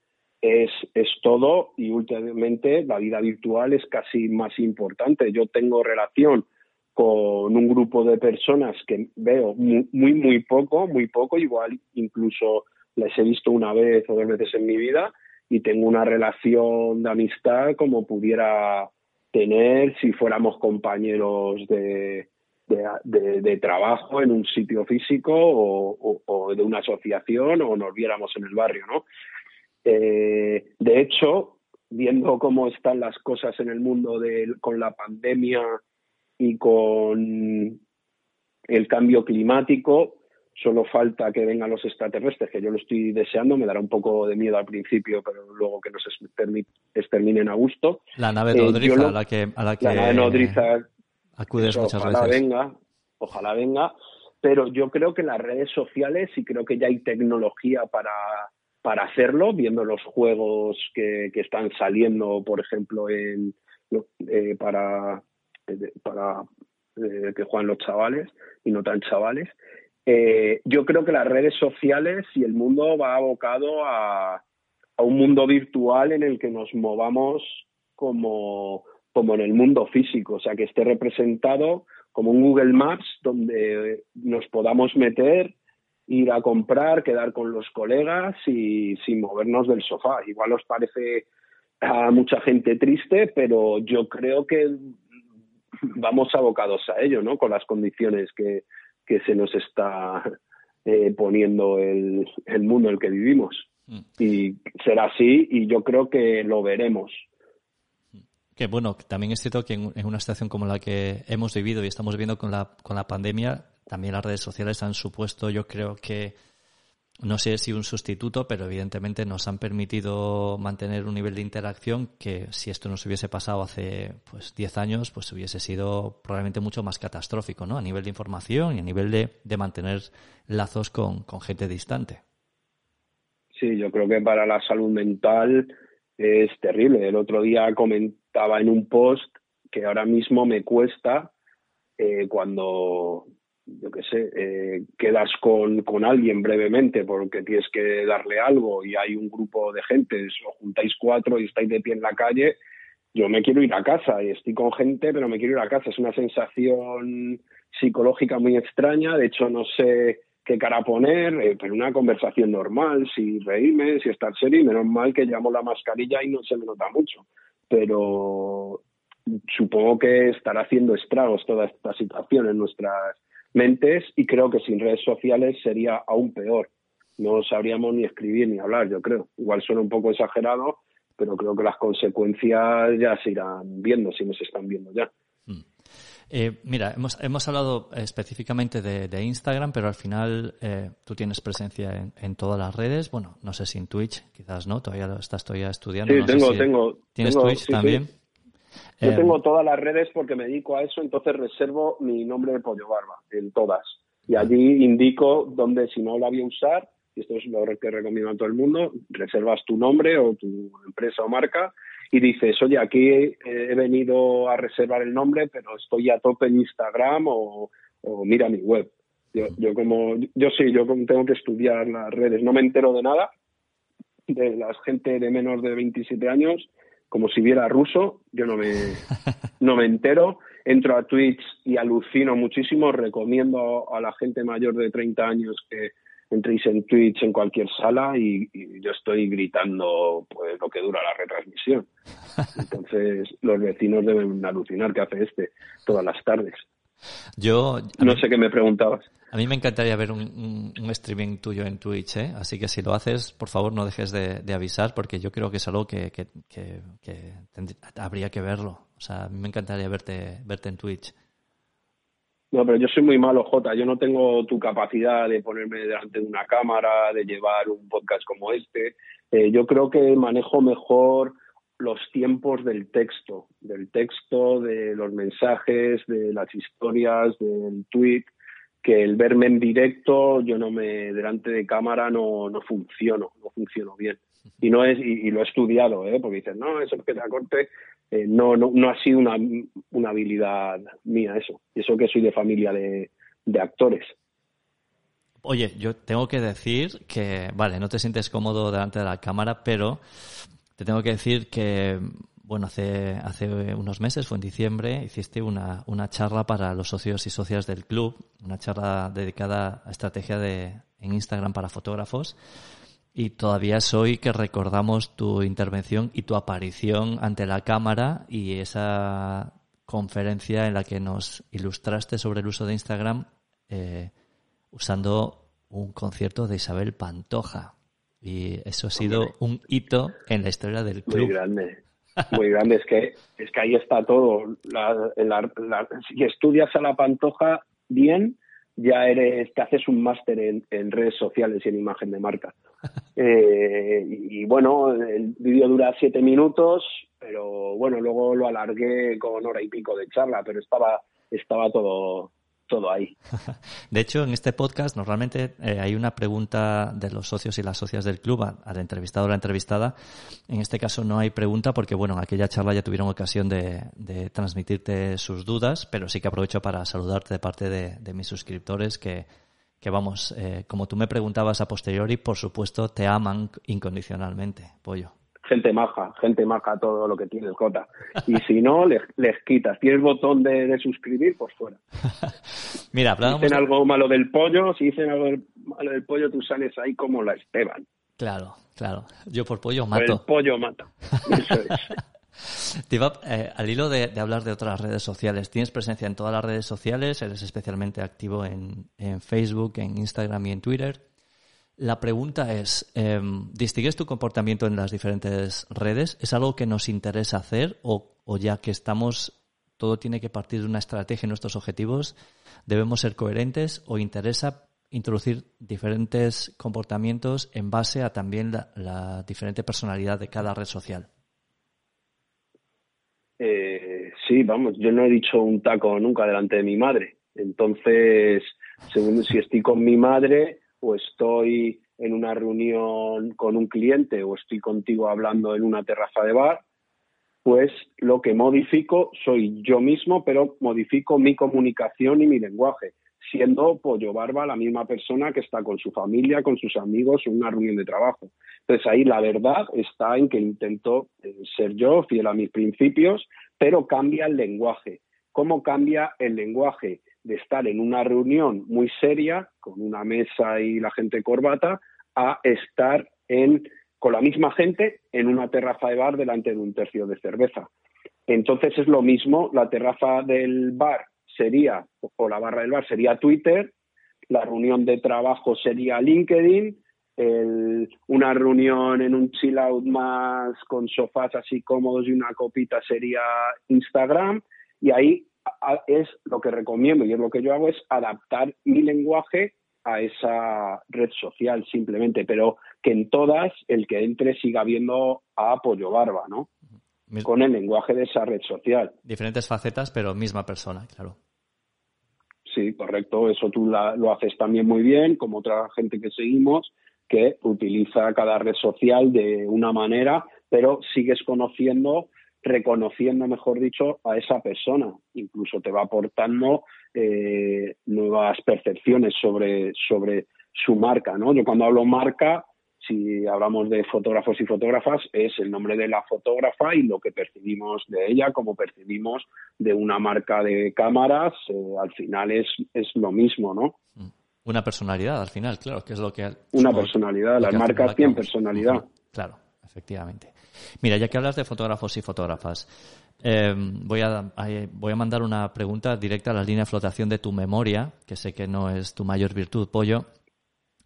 es, es todo y últimamente la vida virtual es casi más importante. Yo tengo relación con un grupo de personas que veo muy, muy, muy poco, muy poco, igual incluso les he visto una vez o dos veces en mi vida y tengo una relación de amistad como pudiera tener si fuéramos compañeros de, de, trabajo en un sitio físico o, de una asociación o nos viéramos en el barrio, ¿no? Eh, de hecho, viendo cómo están las cosas en el mundo con la pandemia y con el cambio climático, solo falta que vengan los extraterrestres, que yo lo estoy deseando, me dará un poco de miedo al principio, pero luego que nos exterminen a gusto.
La nave eh, nodriza a la que, a la que
la nave nodriza
acudes muchas
ojalá venga, ojalá venga, pero yo creo que las redes sociales y creo que ya hay tecnología para, para hacerlo, viendo los juegos que, que están saliendo, por ejemplo, en, eh, para, eh, para que juegan los chavales y no tan chavales. Eh, yo creo que las redes sociales y el mundo va abocado a, a, un mundo virtual en el que nos movamos como, como en el mundo físico, o sea, que esté representado como un Google Maps donde nos podamos meter, ir a comprar, quedar con los colegas y sin movernos del sofá. Igual os parece a mucha gente triste, pero yo creo que vamos abocados a ello, ¿no? Con las condiciones que, que se nos está eh, poniendo el, mundo en el que vivimos. Mm. Y será así y yo creo que lo veremos.
Que bueno, también es cierto que en, una situación como la que hemos vivido y estamos viviendo con la, con la pandemia, también las redes sociales han supuesto, yo creo que no sé si un sustituto, pero evidentemente nos han permitido mantener un nivel de interacción que si esto nos hubiese pasado hace pues 10 años, pues hubiese sido probablemente mucho más catastrófico, ¿no? A nivel de información y a nivel de, de mantener lazos con, con gente distante.
Sí, yo creo que para la salud mental es terrible. El otro día comentaba en un post que ahora mismo me cuesta eh, cuando yo qué sé, eh, quedas con, con, alguien brevemente porque tienes que darle algo y hay un grupo de gente, os juntáis cuatro y estáis de pie en la calle, yo me quiero ir a casa y estoy con gente, pero me quiero ir a casa. Es una sensación psicológica muy extraña, de hecho no sé qué cara poner, eh, pero una conversación normal, si reírme, si estar serio, y menos mal que llamo la mascarilla y no se me nota mucho. Pero supongo que estará haciendo estragos toda esta situación en nuestras mentes y creo que sin redes sociales sería aún peor. No sabríamos ni escribir ni hablar, yo creo. Igual suena un poco exagerado, pero creo que las consecuencias ya se irán viendo, si no se están viendo ya. Hmm.
Eh, mira, hemos, hemos hablado específicamente de, Instagram, pero al final eh, tú tienes presencia en, todas las redes. Bueno, no sé si en Twitch, quizás no, todavía lo estás todavía estudiando.
Sí, tengo, tengo.
¿Tienes Twitch también?
Yo tengo em, todas las redes porque me dedico a eso, entonces reservo mi nombre de Pollo Barba en todas. Y allí indico dónde, si no la voy a usar, y esto es lo que recomiendo a todo el mundo, reservas tu nombre o tu empresa o marca y dices, oye, aquí he venido a reservar el nombre, pero estoy a tope en Instagram o, mira mi web. Yo, yo como, yo sí, yo tengo que estudiar las redes, no me entero de nada de la gente de menos de 27 años como si viera ruso, yo no me, no me entero. Entro a Twitch y alucino muchísimo. Recomiendo a la gente mayor de 30 años que entréis en Twitch en cualquier sala y, yo estoy gritando pues lo que dura la retransmisión. Entonces los vecinos deben alucinar que hace este todas las tardes.
Yo
no sé qué me preguntabas.
A mí me encantaría ver un, streaming tuyo en Twitch, ¿eh? así que si lo haces, por favor no dejes de, avisar porque yo creo que es algo que, habría que verlo. O sea, a mí me encantaría verte, verte en Twitch.
No, pero yo soy muy malo, Jota. Yo no tengo tu capacidad de ponerme delante de una cámara, de llevar un podcast como este. Eh, yo creo que manejo mejor los tiempos del texto, del texto, de los mensajes, de las historias, del tweet que el verme en directo, yo no me, delante de cámara no, no funciono, no funciono bien. Y no es, y, lo he estudiado, ¿eh? porque dicen, no, eso es que te acorte, eh, no, no, no ha sido una, una habilidad mía eso. Y eso que soy de familia de, de actores.
Oye, yo tengo que decir que, vale, no te sientes cómodo delante de la cámara, pero te tengo que decir que bueno, hace, hace unos meses, fue en diciembre, hiciste una, una charla para los socios y socias del club, una charla dedicada a estrategia de, en Instagram para fotógrafos. Y todavía es hoy que recordamos tu intervención y tu aparición ante la cámara y esa conferencia en la que nos ilustraste sobre el uso de Instagram eh, usando un concierto de Isabel Pantoja. Y eso ha sido un hito en la historia del club.
Muy grande. Muy grande. Es que, es que ahí está todo. si estudias a la Pantoja bien, ya eres, te haces un máster en, redes sociales y en imagen de marca. Eh, y, bueno, el vídeo dura siete minutos, pero bueno, luego lo alargué con hora y pico de charla, pero estaba, estaba todo, todo ahí.
De hecho, en este podcast normalmente eh, hay una pregunta de los socios y las socias del club al entrevistado o la entrevistada. En este caso no hay pregunta porque, bueno, en aquella charla ya tuvieron ocasión de, transmitirte sus dudas, pero sí que aprovecho para saludarte de parte de, mis suscriptores que, que vamos, eh, como tú me preguntabas a posteriori, por supuesto te aman incondicionalmente, Pollo
gente maja, gente maja todo lo que tienes, Jota. Y si no, les, quitas. Tienes botón de, suscribir, pues fuera.
Mira,
Si dicen algo malo del pollo, si dicen algo malo del pollo, tú sales ahí como la Esteban.
Claro, claro. Yo por pollo mato.
el pollo mata. Eso
eh, al hilo de, hablar de otras redes sociales, tienes presencia en todas las redes sociales, eres especialmente activo en, Facebook, en Instagram y en Twitter. La pregunta es, em, ¿distingues tu comportamiento en las diferentes redes? ¿Es algo que nos interesa hacer o, ya que estamos, todo tiene que partir de una estrategia en nuestros objetivos, debemos ser coherentes o interesa introducir diferentes comportamientos en base a también la, diferente personalidad de cada red social?
Eh, sí, vamos, yo no he dicho un taco nunca delante de mi madre. Entonces, según si estoy con mi madre, o estoy en una reunión con un cliente o estoy contigo hablando en una terraza de bar, pues lo que modifico soy yo mismo, pero modifico mi comunicación y mi lenguaje, siendo Pollo Barba la misma persona que está con su familia, con sus amigos en una reunión de trabajo. Entonces ahí la verdad está en que intento eh, ser yo, fiel a mis principios, pero cambia el lenguaje. ¿Cómo cambia el lenguaje? de estar en una reunión muy seria, con una mesa y la gente corbata, a estar en, con la misma gente en una terraza de bar delante de un tercio de cerveza. Entonces es lo mismo, la terraza del bar sería, o la barra del bar sería Twitter, la reunión de trabajo sería LinkedIn, una reunión en un chill out más con sofás así cómodos y una copita sería Instagram, y ahí es lo que recomiendo y es lo que yo hago es adaptar mi lenguaje a esa red social simplemente, pero que en todas el que entre siga viendo a Apoyo Barba, ¿no? Con el lenguaje de esa red social.
Diferentes facetas, pero misma persona, claro.
Sí, correcto. Eso tú lo haces también muy bien, como otra gente que seguimos, que utiliza cada red social de una manera, pero sigues conociendo reconociendo, mejor dicho, a esa persona. Incluso te va aportando eh, nuevas percepciones sobre, sobre su marca. ¿no? Yo cuando hablo marca, si hablamos de fotógrafos y fotógrafas, es el nombre de la fotógrafa y lo que percibimos de ella, como percibimos de una marca de cámaras, eh, al final es, es lo mismo, ¿no?
Una personalidad, al final, claro, que es lo que...
Una personalidad, las marcas tienen personalidad.
Claro, efectivamente. Mira, ya que hablas de fotógrafos y fotógrafas, eh, voy, a, voy a mandar una pregunta directa a la línea de flotación de tu memoria, que sé que no es tu mayor virtud, Pollo.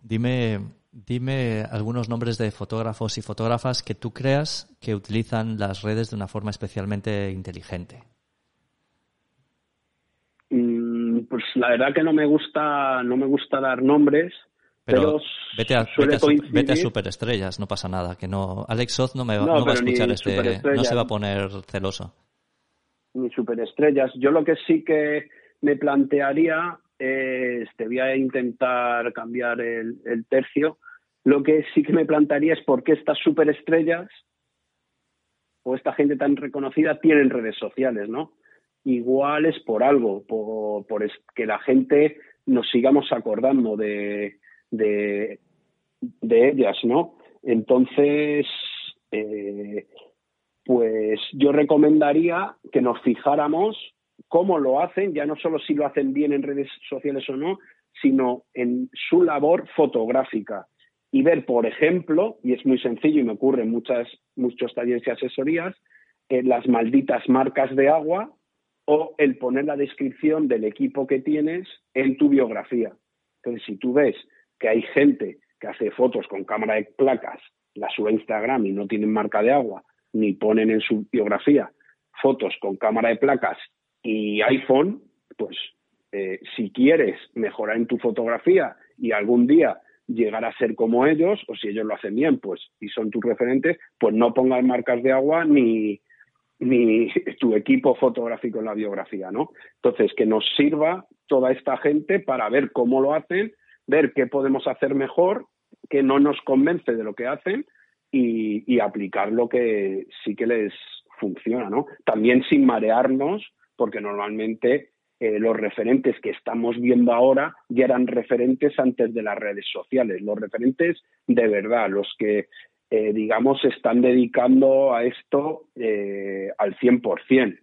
Dime, dime algunos nombres de fotógrafos y fotógrafas que tú creas que utilizan las redes de una forma especialmente inteligente.
Mm, pues la verdad que no me gusta, no me gusta dar nombres, pero,
vete, a, superestrellas, no pasa nada. Que no, Alex Soz no me va, a escuchar este, no se va a poner celoso.
Ni superestrellas. Yo lo que sí que me plantearía te voy a intentar cambiar el, tercio. Lo que sí que me plantearía es por qué estas superestrellas o esta gente tan reconocida tienen redes sociales, ¿no? Igual es por algo, por, por que la gente nos sigamos acordando de, de, ellas, ¿no? Entonces, eh, pues yo recomendaría que nos fijáramos cómo lo hacen, ya no solo si lo hacen bien en redes sociales o no, sino en su labor fotográfica. Y ver, por ejemplo, y es muy sencillo y me ocurre en muchas, muchos talleres y asesorías, en las malditas marcas de agua o el poner la descripción del equipo que tienes en tu biografía. Entonces, si tú ves que hay gente que hace fotos con cámara de placas, la sube a Instagram y no tienen marca de agua, ni ponen en su biografía fotos con cámara de placas y iPhone, pues eh, si quieres mejorar en tu fotografía y algún día llegar a ser como ellos, o si ellos lo hacen bien, pues y son tus referentes, pues no pongas marcas de agua ni, ni tu equipo fotográfico en la biografía, ¿no? Entonces, que nos sirva toda esta gente para ver cómo lo hacen, ver qué podemos hacer mejor, que no nos convence de lo que hacen y, y aplicar lo que sí que les funciona, ¿no? También sin marearnos, porque normalmente eh, los referentes que estamos viendo ahora ya eran referentes antes de las redes sociales, los referentes de verdad, los que eh, digamos, se están dedicando a esto eh, al 100%.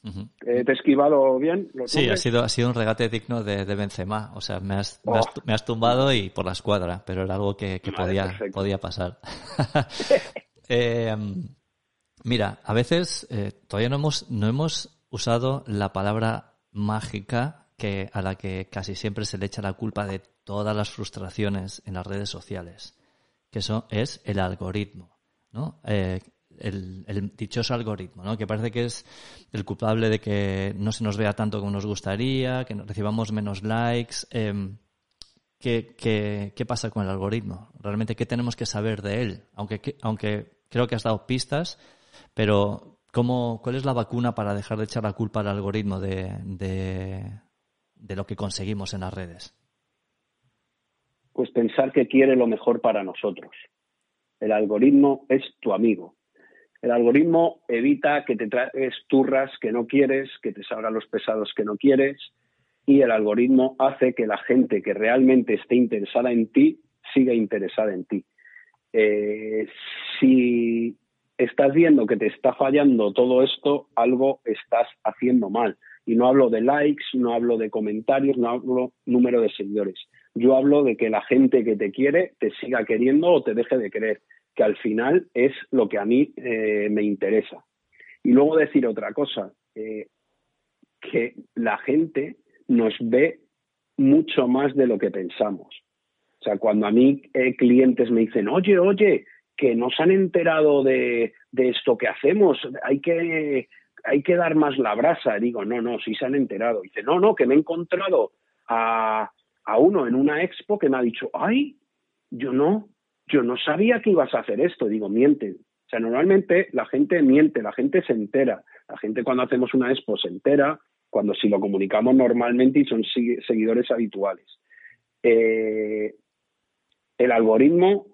Mm, ¿Te he esquivado bien?
sí, ha sido, ha sido un regate digno de, de Benzema. O sea, me has, me, has, oh. tumbado y por la escuadra, pero era algo que, podía, podía pasar. Eh, mira, a veces todavía no hemos, no hemos usado la palabra mágica que, a la que casi siempre se le echa la culpa de todas las frustraciones en las redes sociales que eso es el algoritmo, ¿no? Eh, el, dichoso algoritmo, ¿no? Que parece que es el culpable de que no se nos vea tanto como nos gustaría, que recibamos menos likes. Em, ¿qué, qué, pasa con el algoritmo? ¿Realmente qué tenemos que saber de él? Aunque, aunque creo que has dado pistas, pero ¿cómo, ¿cuál es la vacuna para dejar de echar la culpa al algoritmo de, de lo que conseguimos en las redes?
pues pensar que quiere lo mejor para nosotros. El algoritmo es tu amigo. El algoritmo evita que te traes turras que no quieres, que te salgan los pesados que no quieres, y el algoritmo hace que la gente que realmente esté interesada en ti siga interesada en ti. Eh, si estás viendo que te está fallando todo esto, algo estás haciendo mal. Y no hablo de likes, no hablo de comentarios, no hablo número de seguidores. Yo hablo de que la gente que te quiere te siga queriendo o te deje de querer, que al final es lo que a mí eh, me interesa. Y luego decir otra cosa, eh, que la gente nos ve mucho más de lo que pensamos. O sea, cuando a mí eh, clientes me dicen, oye, oye, que nos han enterado de, de, esto que hacemos, hay que, hay que dar más la brasa. Digo, no, no, sí se han enterado. Dice, no, no, que me he encontrado a, a uno en una expo que me ha dicho, ay, yo no, yo no sabía que ibas a hacer esto. Digo, mienten. O sea, normalmente la gente miente, la gente se entera. La gente cuando hacemos una expo se entera, cuando si lo comunicamos normalmente y son seguidores habituales. Eh, el algoritmo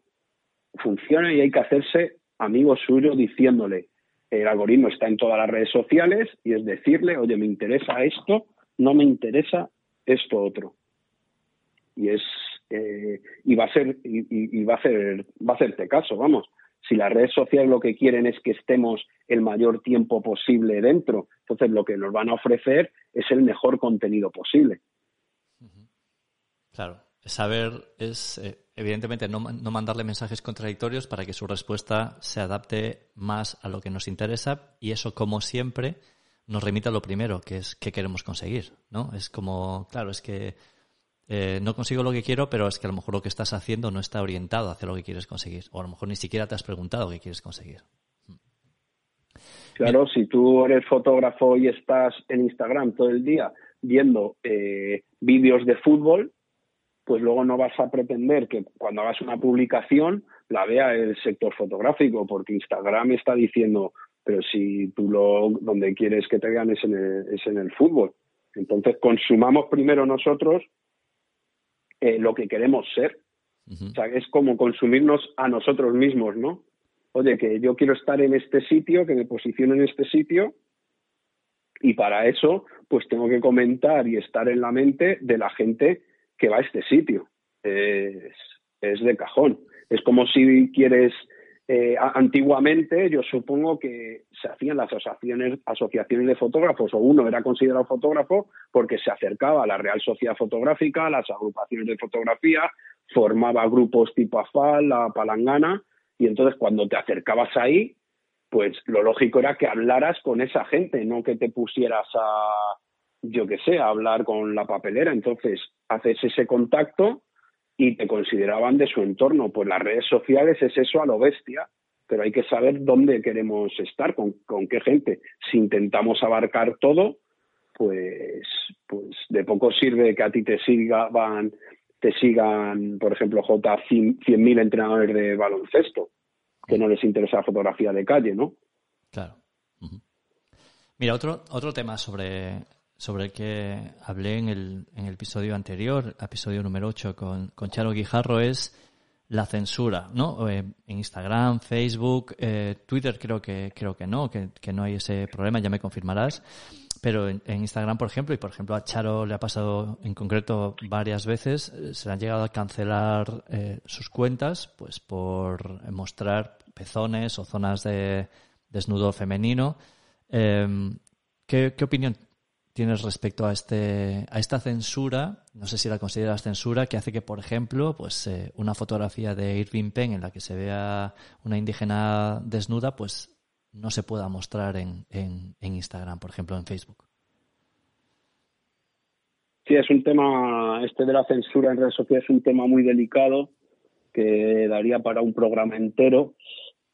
funciona y hay que hacerse amigo suyo diciéndole, el algoritmo está en todas las redes sociales y es decirle, oye, me interesa esto, no me interesa esto otro y es eh, y va a ser y, va a hacer va a hacerte caso vamos. Si las redes sociales lo que quieren es que estemos el mayor tiempo posible dentro entonces lo que nos van a ofrecer es el mejor contenido posible.
Claro saber es eh, evidentemente no, no, mandarle mensajes contradictorios para que su respuesta se adapte más a lo que nos interesa y eso como siempre nos remite a lo primero que es qué queremos conseguir no es como claro es que eh, no consigo lo que quiero, pero es que a lo mejor lo que estás haciendo no está orientado hacia lo que quieres conseguir. O a lo mejor ni siquiera te has preguntado qué quieres conseguir.
Claro, si tú eres fotógrafo y estás en Instagram todo el día viendo eh, vídeos de fútbol, pues luego no vas a pretender que cuando hagas una publicación la vea el sector fotográfico, porque Instagram está diciendo, pero si tú lo donde quieres que te vean es en el, es en el fútbol. Entonces consumamos primero nosotros eh, lo que queremos ser. O sea, es como consumirnos a nosotros mismos, ¿no? Oye, que yo quiero estar en este sitio, que me posiciono en este sitio, y para eso, pues tengo que comentar y estar en la mente de la gente que va a este sitio. es, es de cajón. Es como si quieres eh, antiguamente yo supongo que se hacían las asociaciones, asociaciones de fotógrafos o uno era considerado fotógrafo porque se acercaba a la Real Sociedad Fotográfica, a las agrupaciones de fotografía, formaba grupos tipo AFAL, la Palangana y entonces cuando te acercabas ahí pues lo lógico era que hablaras con esa gente, no que te pusieras a, yo qué sé, hablar con la papelera. Entonces, haces ese contacto y te consideraban de su entorno. Pues las redes sociales es eso a lo bestia, pero hay que saber dónde queremos estar, con, con qué gente. Si intentamos abarcar todo, pues, pues de poco sirve que a ti te sigan, te sigan, por ejemplo, J 100.000 entrenadores de baloncesto, que no les interesa la fotografía de calle, ¿no?
Claro. Mira, otro, otro tema sobre, sobre el que hablé en el, en el episodio anterior, episodio número 8 con, con Charo Guijarro, es la censura, ¿no? Eh, en Instagram, Facebook, eh, Twitter creo que creo que no, que, que, no hay ese problema, ya me confirmarás. Pero en, Instagram, por ejemplo, y por ejemplo a Charo le ha pasado en concreto varias veces, eh, se le han llegado a cancelar eh, sus cuentas, pues por mostrar pezones o zonas de desnudo femenino. Em, ¿qué, ¿Qué opinión tienes respecto a este a esta censura no sé si la consideras censura que hace que por ejemplo pues eh, una fotografía de Irving Penn en la que se vea una indígena desnuda pues no se pueda mostrar en, en, Instagram por ejemplo en Facebook.
Sí es un tema este de la censura en redes sociales es un tema muy delicado que daría para un programa entero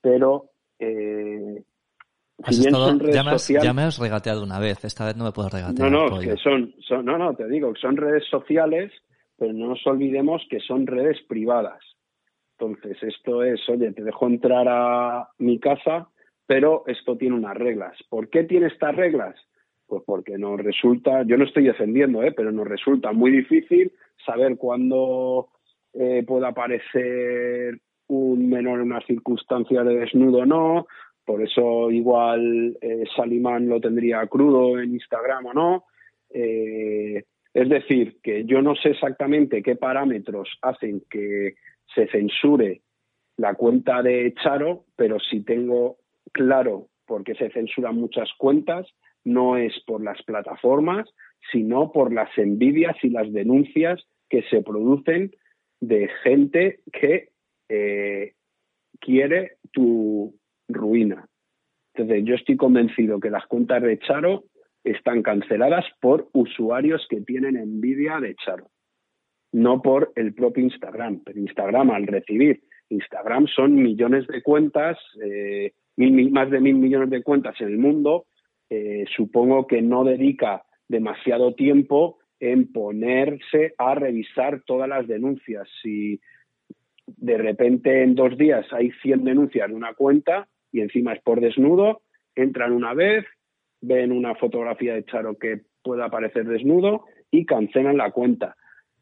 pero eh,
ya, me has, regateado una vez, esta vez no me puedo regatear.
No, no, que son, son, no, no, te digo que son redes sociales, pero no nos olvidemos que son redes privadas. Entonces, esto es, oye, te dejo entrar a mi casa, pero esto tiene unas reglas. ¿Por qué tiene estas reglas? Pues porque nos resulta, yo no estoy defendiendo, ¿eh? pero nos resulta muy difícil saber cuándo eh, puede aparecer un menor en una circunstancia de desnudo o no, por eso igual eh, Salimán lo tendría crudo en Instagram o no. Eh, es decir, que yo no sé exactamente qué parámetros hacen que se censure la cuenta de Charo, pero si tengo claro por qué se censuran muchas cuentas, no es por las plataformas, sino por las envidias y las denuncias que se producen de gente que eh, quiere tu, ruina. Entonces, yo estoy convencido que las cuentas de Charo están canceladas por usuarios que tienen envidia de Charo, no por el propio Instagram. Pero Instagram, al recibir, Instagram son millones de cuentas, eh, más de mil millones de cuentas en el mundo, eh, supongo que no dedica demasiado tiempo en ponerse a revisar todas las denuncias. Si de repente en dos días hay 100 denuncias en una cuenta, y encima es por desnudo, entran una vez, ven una fotografía de Charo que pueda aparecer desnudo y cancelan la cuenta.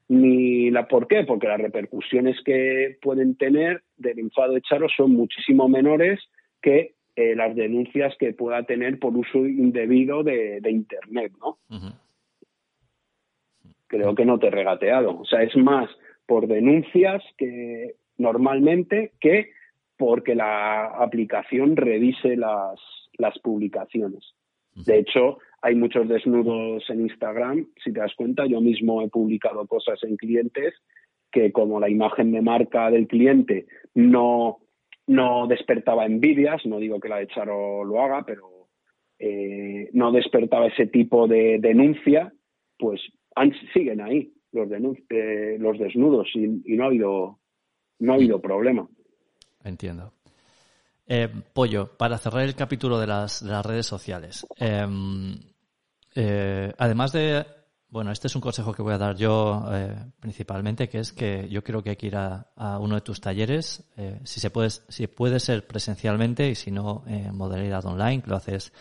Ni la por qué, porque las repercusiones que pueden tener del enfado de Charo son muchísimo menores que eh, las denuncias que pueda tener por uso indebido de, Internet, ¿no? Creo que no te he regateado. O sea, es más por denuncias que normalmente que porque la aplicación revise las, las publicaciones. De hecho, hay muchos desnudos en Instagram, si te das cuenta, yo mismo he publicado cosas en clientes que como la imagen de marca del cliente no, no despertaba envidias, no digo que la de Charo lo haga, pero eh, no despertaba ese tipo de denuncia, pues siguen ahí los, eh, los desnudos y, y, no ha habido no ha habido problema.
Entiendo. Eh, Pollo, para cerrar el capítulo de las, redes sociales, em, eh, además de, bueno, este es un consejo que voy a dar yo eh, principalmente, que es que yo creo que hay que ir a, uno de tus talleres, si se puede, si puede ser presencialmente y si no en modalidad online, lo haces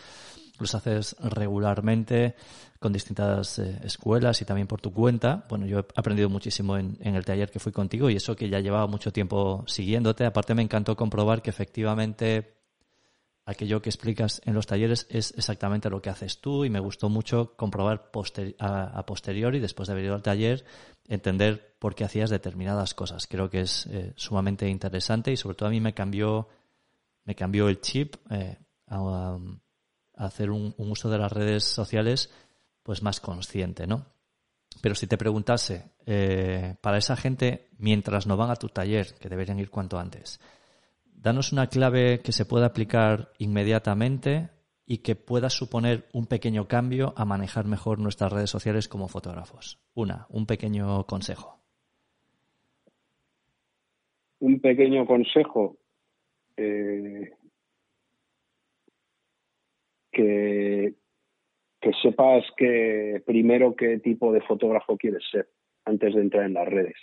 los haces regularmente con distintas eh, escuelas y también por tu cuenta. Bueno, yo he aprendido muchísimo en, el taller que fui contigo y eso que ya llevaba mucho tiempo siguiéndote. Aparte me encantó comprobar que efectivamente aquello que explicas en los talleres es exactamente lo que haces tú y me gustó mucho comprobar a, posteriori, después de haber ido al taller, entender por qué hacías determinadas cosas. Creo que es eh, sumamente interesante y sobre todo a mí me cambió, me cambió el chip eh, a, hacer un, uso de las redes sociales pues más consciente, ¿no? Pero si te preguntase, eh, para esa gente, mientras no van a tu taller, que deberían ir cuanto antes, danos una clave que se pueda aplicar inmediatamente y que pueda suponer un pequeño cambio a manejar mejor nuestras redes sociales como fotógrafos. Una, un pequeño consejo.
Un pequeño consejo. Eh, que, que sepas que primero qué tipo de fotógrafo quieres ser antes de entrar en las redes.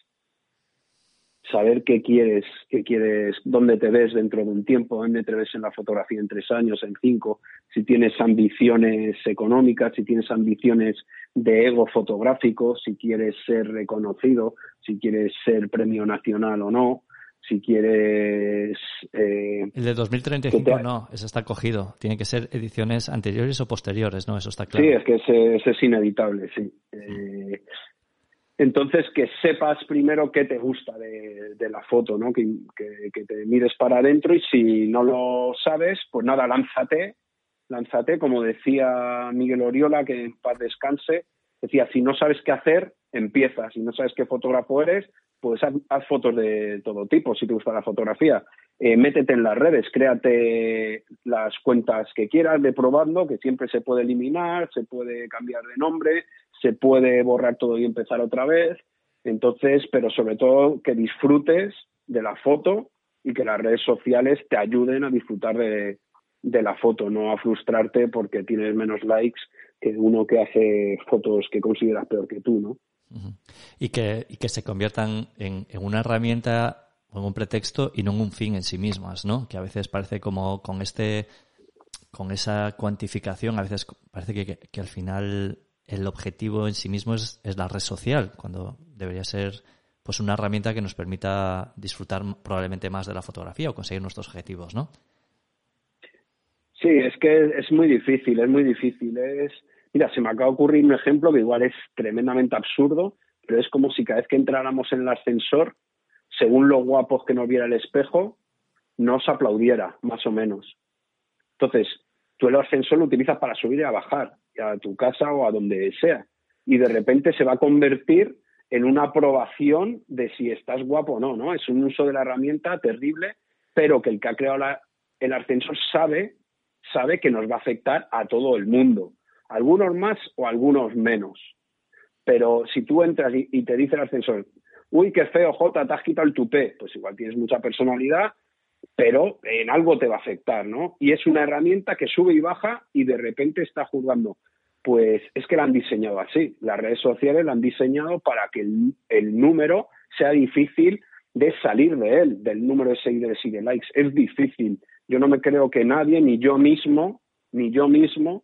Saber qué quieres, qué quieres, dónde te ves dentro de un tiempo, dónde te ves en la fotografía en tres años, en cinco, si tienes ambiciones económicas, si tienes ambiciones de ego fotográfico, si quieres ser reconocido, si quieres ser premio nacional o no, si quieres...
Eh, el de 2035 no, eso está cogido. Tiene que ser ediciones anteriores o posteriores, ¿no? Eso está claro.
Sí, es que ese, es inevitable, sí. Eh, entonces, que sepas primero qué te gusta de, la foto, ¿no? Que, te mires para adentro y si no lo sabes, pues nada, lánzate, lánzate, como decía Miguel Oriola, que en paz descanse, decía, si no sabes qué hacer, empieza, si no sabes qué fotógrafo eres, pues haz, fotos de todo tipo, si te gusta la fotografía. Eh, métete en las redes, créate las cuentas que quieras de probando, que siempre se puede eliminar, se puede cambiar de nombre, se puede borrar todo y empezar otra vez. Entonces, pero sobre todo que disfrutes de la foto y que las redes sociales te ayuden a disfrutar de, la foto, no a frustrarte porque tienes menos likes que uno que hace fotos que consideras peor que tú, ¿no?
Y, que, y que se conviertan en, en, una herramienta o en un pretexto y no en un fin en sí mismas, ¿no? Que a veces parece como con este con esa cuantificación, a veces parece que, al final el objetivo en sí mismo es, la red social, cuando debería ser pues una herramienta que nos permita disfrutar probablemente más de la fotografía o conseguir nuestros objetivos, ¿no?
Sí, es que es muy difícil, es muy difícil. Es, mira, se me acaba de ocurrir un ejemplo que igual es tremendamente absurdo, pero es como si cada vez que entráramos en el ascensor, según lo guapos que nos viera el espejo, nos aplaudiera, más o menos. Entonces, tú el ascensor lo utilizas para subir y a bajar a tu casa o a donde sea. Y de repente se va a convertir en una aprobación de si estás guapo o no, ¿no? Es un uso de la herramienta terrible, pero que el que ha creado el ascensor sabe, sabe que nos va a afectar a todo el mundo. Algunos más o algunos menos. Pero si tú entras y, te dice el ascensor, uy, qué feo, Jota, te has quitado el tupé, pues igual tienes mucha personalidad pero en algo te va a afectar, ¿no? Y es una herramienta que sube y baja y de repente está juzgando. Pues es que la han diseñado así. Las redes sociales la han diseñado para que el, número sea difícil de salir de él, del número de seguidores y de likes. Es difícil. Yo no me creo que nadie, ni yo mismo, ni yo mismo,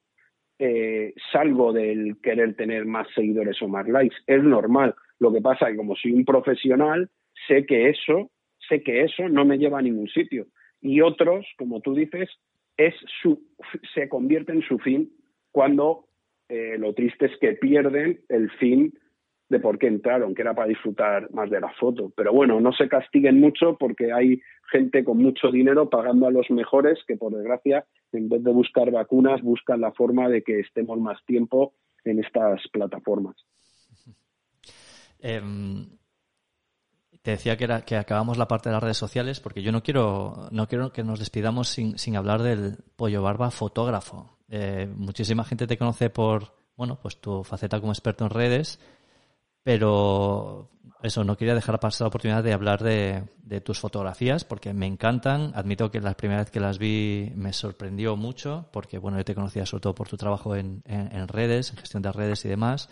eh, salgo del querer tener más seguidores o más likes. Es normal. Lo que pasa es que como soy un profesional, sé que eso sé que eso no me lleva a ningún sitio. Y otros, como tú dices, es su, se convierte en su fin cuando eh, lo triste es que pierden el fin de por qué entraron, que era para disfrutar más de la foto. Pero bueno, no se castiguen mucho porque hay gente con mucho dinero pagando a los mejores que, por desgracia, en vez de buscar vacunas, buscan la forma de que estemos más tiempo en estas plataformas.
Em, te decía que, era, que acabamos la parte de las redes sociales porque yo no quiero, no quiero que nos despidamos sin, sin hablar del pollo barba fotógrafo. Eh, muchísima gente te conoce por, bueno, pues tu faceta como experto en redes, pero eso, no quería dejar pasar la oportunidad de hablar de, tus fotografías porque me encantan. Admito que la primera vez que las vi me sorprendió mucho porque, bueno, yo te conocía sobre todo por tu trabajo en, en, redes, en gestión de redes y demás.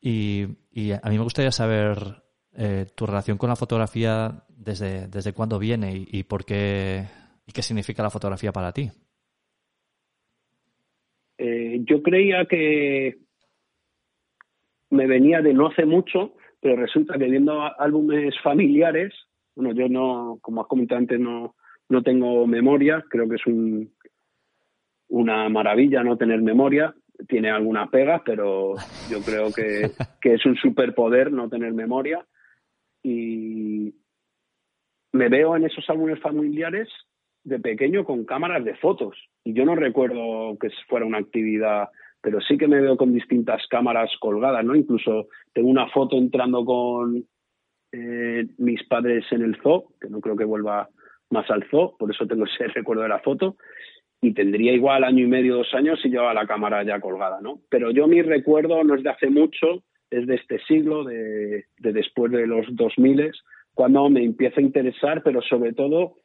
Y, y, a mí me gustaría saber eh, tu relación con la fotografía, desde, desde cuándo viene y, por qué, y qué significa la fotografía para ti.
Eh, yo creía que me venía de no hace mucho, pero resulta que viendo álbumes familiares, bueno, yo no, como has comentado antes, no, no tengo memoria, creo que es un, una maravilla no tener memoria, tiene alguna pega, pero yo creo que, que es un superpoder no tener memoria. Y me veo en esos álbumes familiares de pequeño con cámaras de fotos y yo no recuerdo que fuera una actividad pero sí que me veo con distintas cámaras colgadas, ¿no? Incluso tengo una foto entrando con eh, mis padres en el zoo, que no creo que vuelva más alzó, por eso tengo ese recuerdo de la foto, y tendría igual año y medio, dos años si llevaba la cámara ya colgada, ¿no? Pero yo mi recuerdo no es de hace mucho, es de este siglo, de, de después de los 2000, cuando me empieza a interesar, pero sobre todo,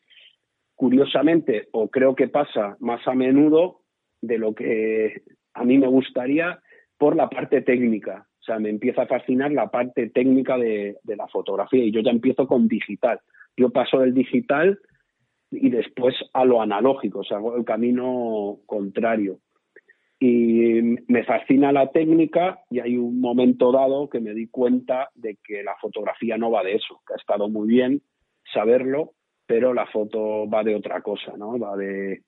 curiosamente, o creo que pasa más a menudo de lo que a mí me gustaría por la parte técnica. O sea, me empieza a fascinar la parte técnica de, la fotografía y yo ya empiezo con digital. Yo paso del digital y después a lo analógico, o sea, el camino contrario. Y me fascina la técnica y hay un momento dado que me di cuenta de que la fotografía no va de eso, que ha estado muy bien saberlo, pero la foto va de otra cosa, ¿no? Va de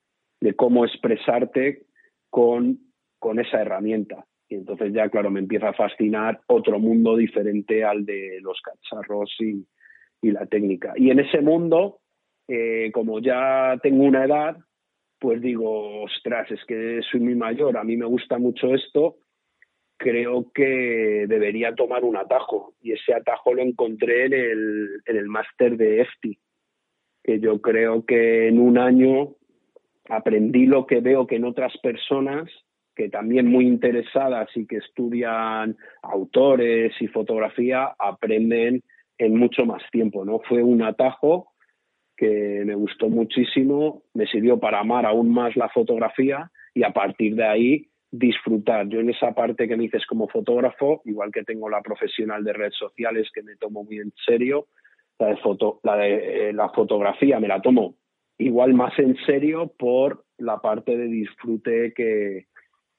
cómo expresarte con, con esa herramienta. Y entonces ya, claro, me empieza a fascinar otro mundo diferente al de los cacharros y, y la técnica. Y en ese mundo eh, como ya tengo una edad, pues digo, ostras, es que soy muy mayor, a mí me gusta mucho esto, creo que debería tomar un atajo. Y ese atajo lo encontré en el, en el máster de EFTI, que yo creo que en un año aprendí lo que veo que en otras personas que también muy interesadas y que estudian autores y fotografía aprenden en mucho más tiempo, ¿no? Fue un atajo que me gustó muchísimo, me sirvió para amar aún más la fotografía y a partir de ahí disfrutar. Yo en esa parte que me dices como fotógrafo, igual que tengo la profesional de redes sociales que me tomo muy en serio, la de, foto, la, eh, la fotografía me la tomo igual más en serio por la parte de disfrute que,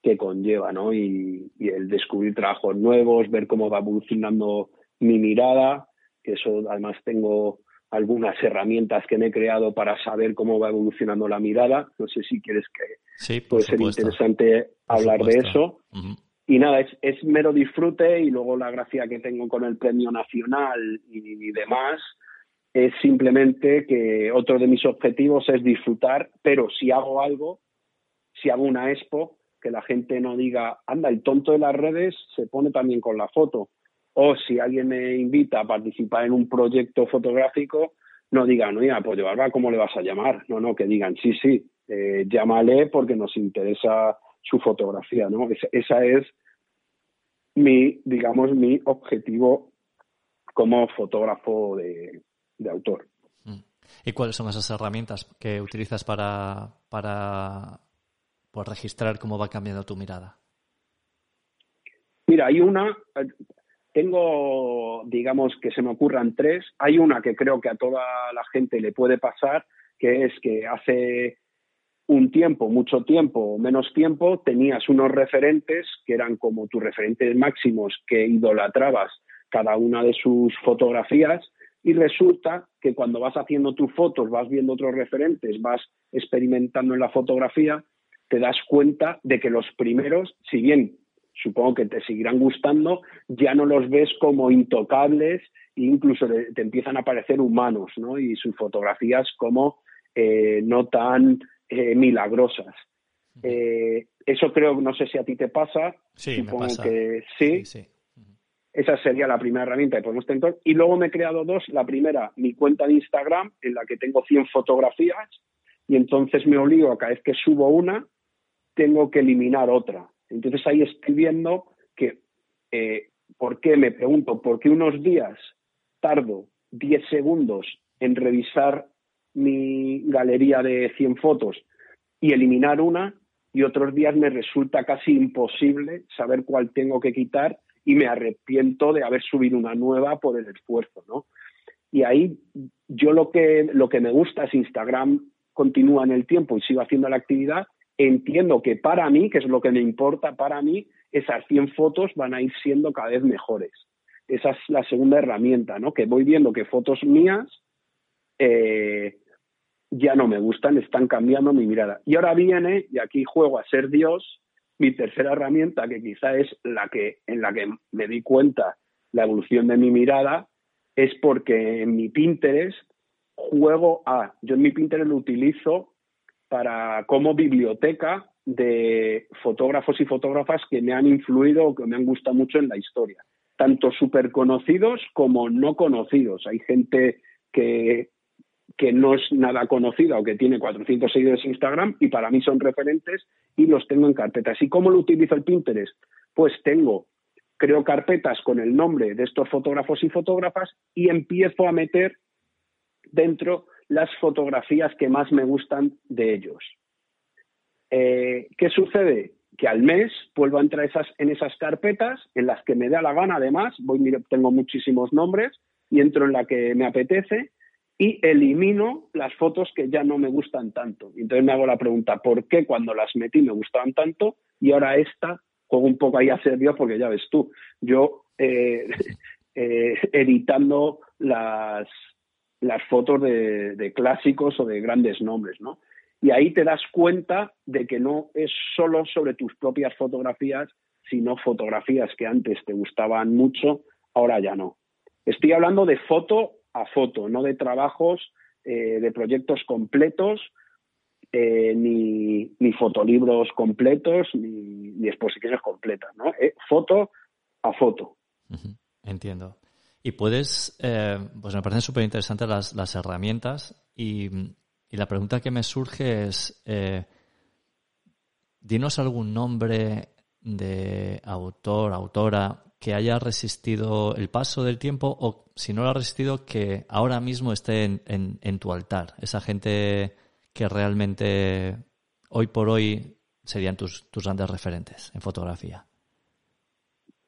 que conlleva, ¿no? Y, y, el descubrir trabajos nuevos, ver cómo va evolucionando mi mirada, que eso además tengo algunas herramientas que me he creado para saber cómo va evolucionando la mirada. No sé si quieres que puede ser interesante hablar de eso. Y nada, es, es, mero disfrute y luego la gracia que tengo con el premio nacional y, demás es simplemente que otro de mis objetivos es disfrutar, pero si hago algo, si hago una expo, que la gente no diga, anda, el tonto de las redes se pone también con la foto o si alguien me invita a participar en un proyecto fotográfico, no digan, oye, pues de ¿cómo le vas a llamar? No, no, que digan, sí, sí, eh, llámale porque nos interesa su fotografía, ¿no? Esa, es mi, digamos, mi objetivo como fotógrafo de, autor. Mm.
¿Y cuáles son esas herramientas que utilizas para, para pues, registrar cómo va cambiando tu mirada?
Mira, hay una, tengo, digamos, que se me ocurran tres. Hay una que creo que a toda la gente le puede pasar, que es que hace un tiempo, mucho tiempo o menos tiempo, tenías unos referentes que eran como tus referentes máximos que idolatrabas cada una de sus fotografías y resulta que cuando vas haciendo tus fotos, vas viendo otros referentes, vas experimentando en la fotografía, te das cuenta de que los primeros, si bien supongo que te seguirán gustando, ya no los ves como intocables e incluso te empiezan a parecer humanos, ¿no? Y sus fotografías como eh, no tan eh, milagrosas. Eh, eso creo, no sé si a ti te pasa.
Sí,
supongo
me pasa.
que sí. Esa sería la primera herramienta que podemos tener. Y luego me he creado dos. La primera, mi cuenta de Instagram, en la que tengo 100 fotografías, y entonces me obligo a cada vez que subo una, tengo que eliminar otra. Entonces ahí estoy viendo que, eh, ¿por qué? Me pregunto, ¿por qué unos días tardo 10 segundos en revisar mi galería de 100 fotos y eliminar una y otros días me resulta casi imposible saber cuál tengo que quitar y me arrepiento de haber subido una nueva por el esfuerzo, ¿no? Y ahí yo lo que, lo que me gusta es Instagram continúa en el tiempo y sigo haciendo la actividad, entiendo que para mí, que es lo que me importa para mí, esas 100 fotos van a ir siendo cada vez mejores. Esa es la segunda herramienta, ¿no? Que voy viendo que fotos mías eh, ya no me gustan, están cambiando mi mirada. Y ahora viene, y aquí juego a ser Dios, mi tercera herramienta, que quizá es la que en la que me di cuenta la evolución de mi mirada, es porque en mi Pinterest juego a, yo en mi Pinterest lo utilizo para como biblioteca de fotógrafos y fotógrafas que me han influido o que me han gustado mucho en la historia, tanto súper conocidos como no conocidos. Hay gente que, que no es nada conocida o que tiene 400 seguidores en Instagram y para mí son referentes y los tengo en carpetas. ¿Y cómo lo utilizo el Pinterest? Pues tengo, creo carpetas con el nombre de estos fotógrafos y fotógrafas y empiezo a meter dentro las fotografías que más me gustan de ellos. Eh, ¿Qué sucede? Que al mes vuelvo a entrar esas, en esas carpetas en las que me da la gana, además, tengo muchísimos nombres y entro en la que me apetece y elimino las fotos que ya no me gustan tanto. Entonces me hago la pregunta, ¿por qué cuando las metí me gustaban tanto y ahora esta juego un poco ahí a ser Dios porque ya ves tú, yo eh, eh, editando las, las fotos de, de, clásicos o de grandes nombres, ¿no? Y ahí te das cuenta de que no es solo sobre tus propias fotografías, sino fotografías que antes te gustaban mucho, ahora ya no. Estoy hablando de foto a foto, no de trabajos, eh, de proyectos completos, eh, ni, fotolibros completos, ni, exposiciones completas, ¿no? Eh, foto a foto.
Entiendo. Y puedes, pues me parecen súper interesantes las, las, herramientas y, y, la pregunta que me surge es, dinos algún nombre de autor, autora que haya resistido el paso del tiempo o si no lo ha resistido que ahora mismo esté en, tu altar. Esa gente que realmente hoy por hoy serían tus, tus grandes referentes en fotografía.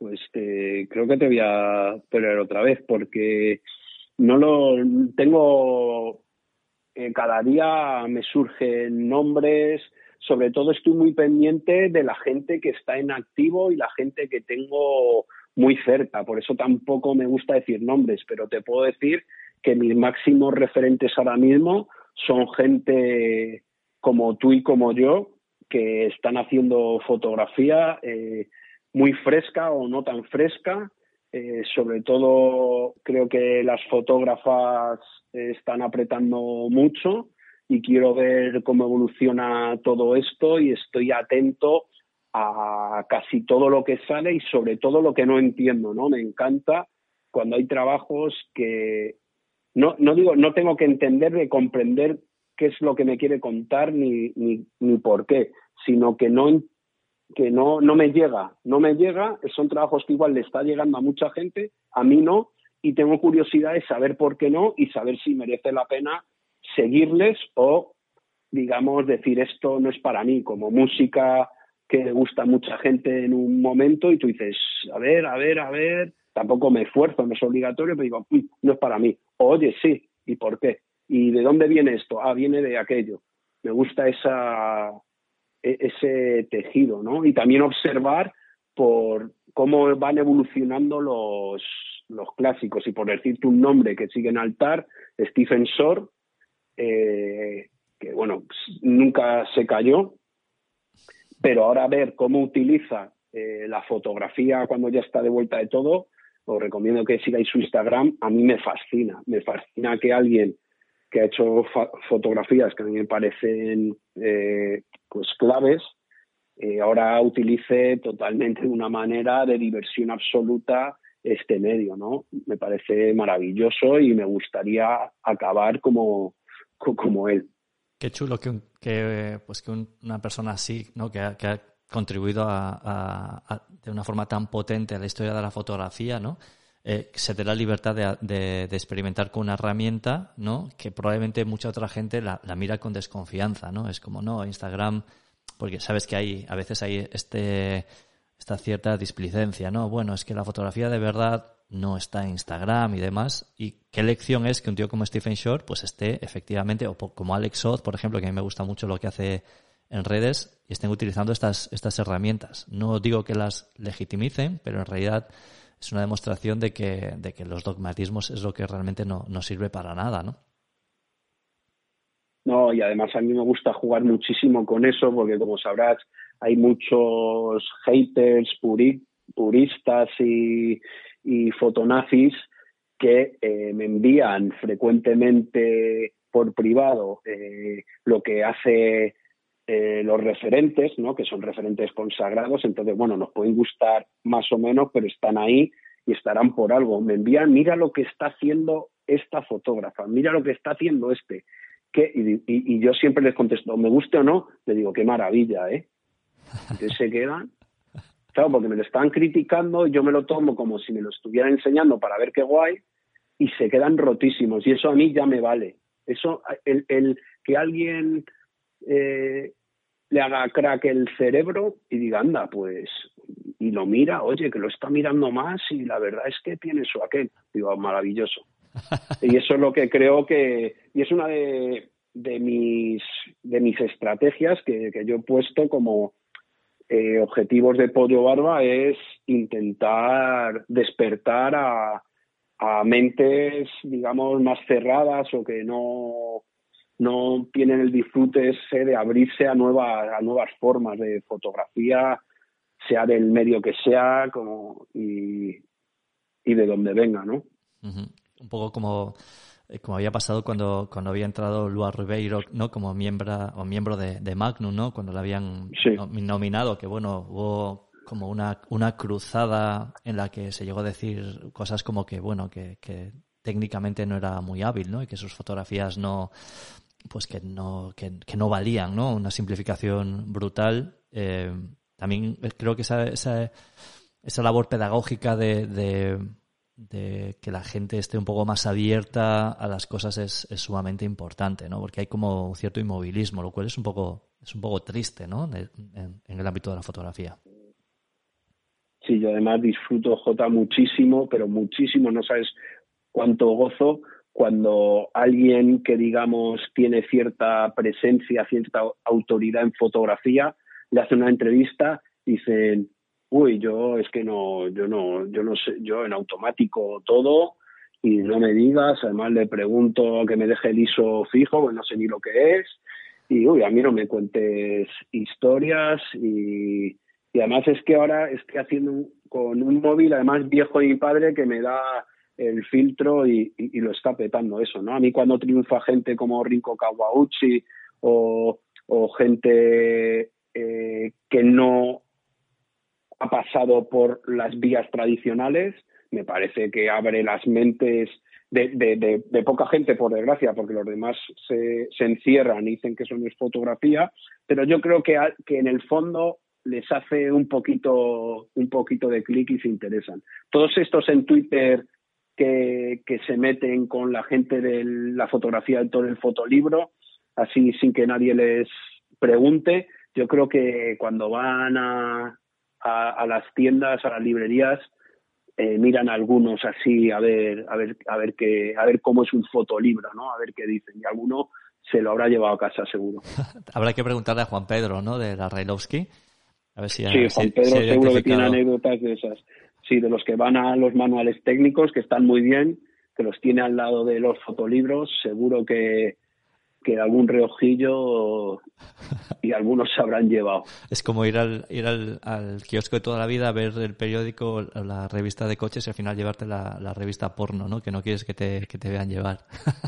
Pues eh, creo que te voy a poner otra vez porque no lo tengo eh, cada día me surgen nombres sobre todo estoy muy pendiente de la gente que está en activo y la gente que tengo muy cerca. Por eso tampoco me gusta decir nombres, pero te puedo decir que mis máximos referentes ahora mismo son gente como tú y como yo, que están haciendo fotografía eh, muy fresca o no tan fresca. Eh, sobre todo creo que las fotógrafas están apretando mucho y quiero ver cómo evoluciona todo esto y estoy atento a casi todo lo que sale y sobre todo lo que no entiendo, ¿no? Me encanta cuando hay trabajos que no, no digo, no tengo que entender ni comprender qué es lo que me quiere contar ni, ni, ni por qué, sino que no que no, no me llega, no me llega, son trabajos que igual le está llegando a mucha gente, a mí no, y tengo curiosidad de saber por qué no y saber si merece la pena seguirles o, digamos, decir esto no es para mí, como música que le gusta a mucha gente en un momento y tú dices, a ver, a ver, a ver, tampoco me esfuerzo, no es obligatorio, pero digo, no es para mí. oye, sí, ¿y por qué? ¿Y de dónde viene esto? Ah, viene de aquello. Me gusta esa, ese tejido, ¿no? Y también observar por cómo van evolucionando los, los clásicos. Y por decirte un nombre que sigue en altar, Stephen Shore, eh, que bueno, nunca se cayó, pero ahora ver cómo utiliza eh, la fotografía cuando ya está de vuelta de todo, os recomiendo que sigáis su Instagram. A mí me fascina, me fascina que alguien que ha hecho fotografías que a mí me parecen eh, pues claves, eh, ahora utilice totalmente de una manera de diversión absoluta este medio, ¿no? Me parece maravilloso y me gustaría acabar como, como él.
Qué chulo que, que, pues que una persona así, ¿no? que, ha, que ha contribuido a, de una forma tan potente a la historia de la fotografía, ¿no? Eh, se dé la libertad de, de, experimentar con una herramienta, ¿no? Que probablemente mucha otra gente la, la, mira con desconfianza, ¿no? Es como, no, Instagram, porque sabes que hay, a veces hay este, esta cierta displicencia, ¿no? Bueno, es que la fotografía de verdad no está en Instagram y demás. Y qué lección es que un tío como Stephen Shore pues esté efectivamente, o como Alex Oz, por ejemplo, que a mí me gusta mucho lo que hace en redes, y estén utilizando estas, estas herramientas. No digo que las legitimicen, pero en realidad es una demostración de que, de que los dogmatismos es lo que realmente no, no sirve para nada, ¿no?
No, y además a mí me gusta jugar muchísimo con eso, porque como sabrás, hay muchos haters, puristas y, y fotonazis que eh, me envían frecuentemente por privado eh, lo que hace eh, los referentes, ¿no? que son referentes consagrados, entonces, bueno, nos pueden gustar más o menos, pero están ahí y estarán por algo. Me envían, mira lo que está haciendo esta fotógrafa, mira lo que está haciendo este. que y, yo siempre les contesto, me guste o no, le digo, qué maravilla, ¿eh? Entonces se quedan, claro, porque me lo están criticando, yo me lo tomo como si me lo estuviera enseñando para ver qué guay, y se quedan rotísimos, y eso a mí ya me vale. Eso, el, el que alguien eh, le haga crack el cerebro y diga, anda, pues, y lo mira, oye, que lo está mirando más y la verdad es que tiene su aquel. Digo, maravilloso. Y eso es lo que creo que, y es una de, de mis, de mis estrategias que, que yo he puesto como eh, objetivos de Pollo Barba, es intentar despertar a, a mentes, digamos, más cerradas o que no no tienen el disfrute ese de abrirse a nuevas, a nuevas formas de fotografía, sea del medio que sea como, y, de donde venga, ¿no?
Un poco como, eh, como había pasado cuando, cuando había entrado Luis Ribeiro, ¿no? Como miembro, o miembro de, de Magnum, ¿no? Cuando lo habían nominado, que bueno, hubo como una, una cruzada en la que se llegó a decir cosas como que, bueno, que, que técnicamente no era muy hábil, ¿no? Y que sus fotografías no, pues que no, que, no valían, ¿no? Una simplificación brutal. Eh, también creo que esa, esa, esa labor pedagógica de, de, que la gente esté un poco más abierta a las cosas es, es, sumamente importante, ¿no? Porque hay como un cierto inmovilismo, lo cual es un poco, es un poco triste, ¿no? En, en el ámbito de la fotografía.
Sí, yo además disfruto J muchísimo, pero muchísimo, no sabes cuánto gozo cuando alguien que digamos tiene cierta presencia, cierta autoridad en fotografía, le hace una entrevista, dicen, uy, yo es que no, yo no, yo no sé, yo en automático todo y no me digas, además le pregunto que me deje el ISO fijo, pues no sé ni lo que es, y uy, a mí no me cuentes historias y, y además es que ahora estoy haciendo con un móvil, además viejo de mi padre, que me da el filtro y, lo está petando eso, ¿no? A mí cuando triunfa gente como Rinko Kawauchi o, gente eh, que no ha pasado por las vías tradicionales, me parece que abre las mentes de, poca gente, por desgracia, porque los demás se, encierran y dicen que eso no es fotografía, pero yo creo que, que en el fondo les hace un poquito, un poquito de clic y se interesan. Todos estos en Twitter que, se meten con la gente de la fotografía de todo el fotolibro, así sin que nadie les pregunte. Yo creo que cuando van a, a, las tiendas, a las librerías, eh, miran algunos así a ver, a ver, a ver qué, a ver cómo es un fotolibro, ¿no? A ver qué dicen. Y alguno se lo habrá llevado a casa seguro.
Habrá que preguntarle a Juan Pedro, ¿no? De la.
A ver si sí, Juan Pedro seguro que tiene anécdotas de esas sí, de los que van a los manuales técnicos, que están muy bien, que los tiene al lado de los fotolibros, seguro que, que algún reojillo y algunos se habrán llevado.
Es como ir al, ir al, kiosco de toda la vida a ver el periódico, la revista de coches y al final llevarte la, revista porno, ¿no? Que no quieres que te, que te vean llevar.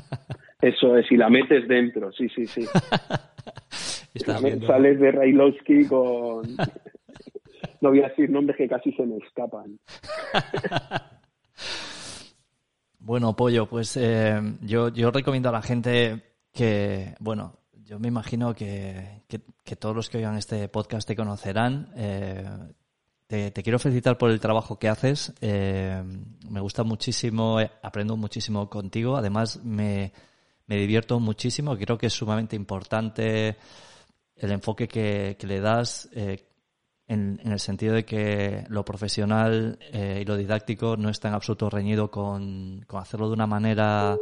Eso es, y la metes dentro, sí, sí, sí. Sales de Railowski con no voy a decir nombres que casi se me escapan.
bueno, Pollo, pues eh, yo, yo recomiendo a la gente que, bueno, yo me imagino que, que, todos los que oigan este podcast te conocerán. Eh, te, quiero felicitar por el trabajo que haces. Eh, me gusta muchísimo, aprendo muchísimo contigo. Además, me, me divierto muchísimo. Creo que es sumamente importante el enfoque que, que le das en, el sentido de que lo profesional eh, y lo didáctico no está en absoluto reñido con, hacerlo de una manera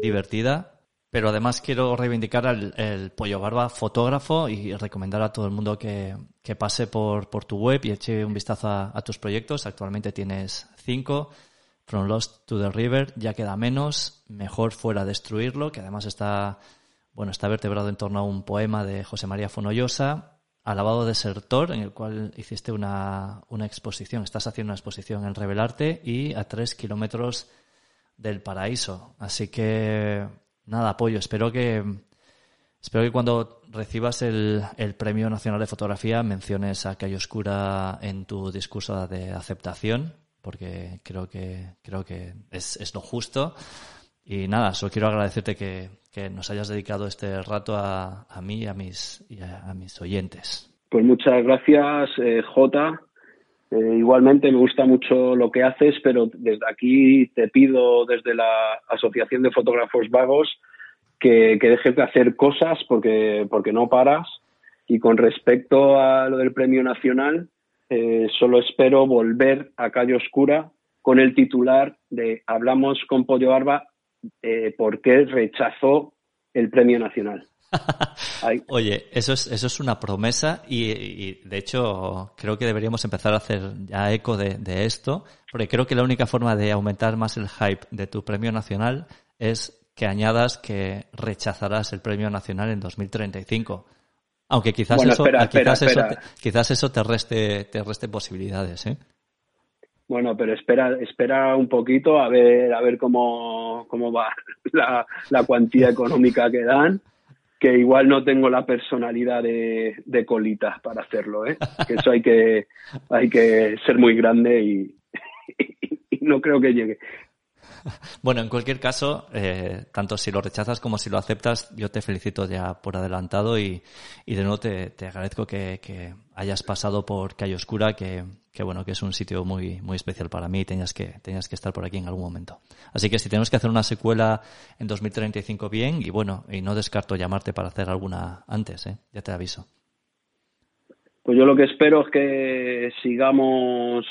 divertida. Pero además quiero reivindicar al el Pollo Barba fotógrafo y recomendar a todo el mundo que, pase por, por, tu web y eche un vistazo a, tus proyectos. Actualmente tienes cinco. From Lost to the River ya queda menos. Mejor fuera destruirlo, que además está, bueno, está vertebrado en torno a un poema de José María Fonoyosa Alabado Desertor, en el cual hiciste una, una, exposición, estás haciendo una exposición en Revelarte y a tres kilómetros del paraíso. Así que, nada, apoyo. Espero que, espero que cuando recibas el, el Premio Nacional de Fotografía menciones a Calle Oscura en tu discurso de aceptación, porque creo que, creo que es, es lo justo. Y nada, solo quiero agradecerte que, nos hayas dedicado este rato a, mí y a mis, y a, mis oyentes.
Pues muchas gracias, eh, Jota. Eh, igualmente me gusta mucho lo que haces, pero desde aquí te pido desde la Asociación de Fotógrafos Vagos que, dejes de hacer cosas porque, porque no paras. Y con respecto a lo del Premio Nacional, eh, solo espero volver a Calle Oscura con el titular de Hablamos con Pollo Barba eh, por qué rechazó el Premio Nacional.
Oye, eso es, eso es una promesa y, de hecho creo que deberíamos empezar a hacer ya eco de, esto, porque creo que la única forma de aumentar más el hype de tu premio nacional es que añadas que rechazarás el premio nacional en 2035. Aunque quizás eso, quizás, Eso te, quizás eso te reste, te reste posibilidades, ¿eh?
Bueno, pero espera, espera un poquito a ver, a ver cómo, cómo va la, la cuantía económica que dan, que igual no tengo la personalidad de, de colita para hacerlo, ¿eh? Que eso hay que, hay que ser muy grande y, y no creo que llegue.
Bueno, en cualquier caso, eh, tanto si lo rechazas como si lo aceptas, yo te felicito ya por adelantado y, y de nuevo te, agradezco que, que, hayas pasado por Calle Oscura, que, que, bueno, que es un sitio muy, muy especial para mí y tenías que, tenías que estar por aquí en algún momento. Así que si tenemos que hacer una secuela en 2035 bien, y bueno, y no descarto llamarte para hacer alguna antes, ¿eh? ya te aviso.
Pues yo lo que espero es que sigamos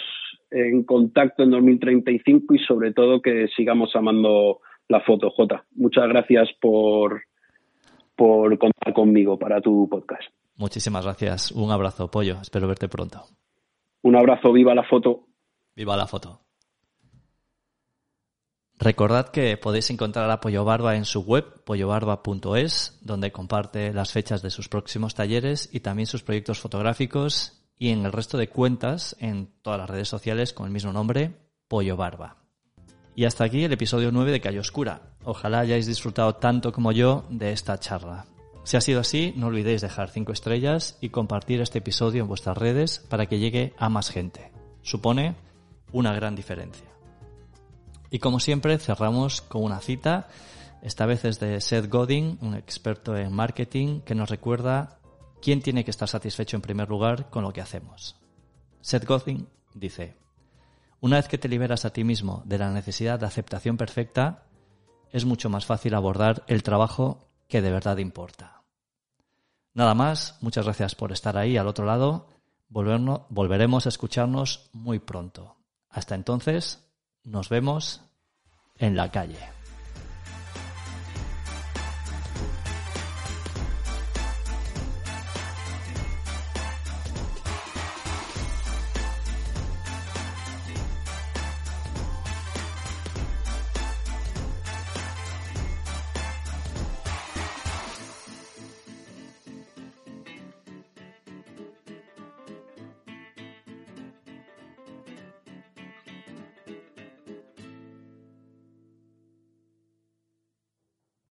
en contacto en 2035 y sobre todo que sigamos amando la foto, J. Muchas gracias por, por contar conmigo para tu podcast.
Muchísimas gracias. Un abrazo, Pollo. Espero verte pronto.
Un abrazo. Viva la foto.
Viva la foto. Recordad que podéis encontrar a Pollo Barba en su web, pollobarba.es, donde comparte las fechas de sus próximos talleres y también sus proyectos fotográficos y en el resto de cuentas en todas las redes sociales con el mismo nombre, Pollo Barba. Y hasta aquí el episodio 9 de Calle Oscura. Ojalá hayáis disfrutado tanto como yo de esta charla. Si ha sido así, no olvidéis dejar 5 estrellas y compartir este episodio en vuestras redes para que llegue a más gente. Supone una gran diferencia. Y como siempre, cerramos con una cita. Esta vez es de Seth Godin, un experto en marketing, que nos recuerda ¿Quién tiene que estar satisfecho en primer lugar con lo que hacemos? Seth Godin dice, una vez que te liberas a ti mismo de la necesidad de aceptación perfecta, es mucho más fácil abordar el trabajo que de verdad importa. Nada más, muchas gracias por estar ahí al otro lado. volveremos a escucharnos muy pronto. Hasta entonces, nos vemos en la calle.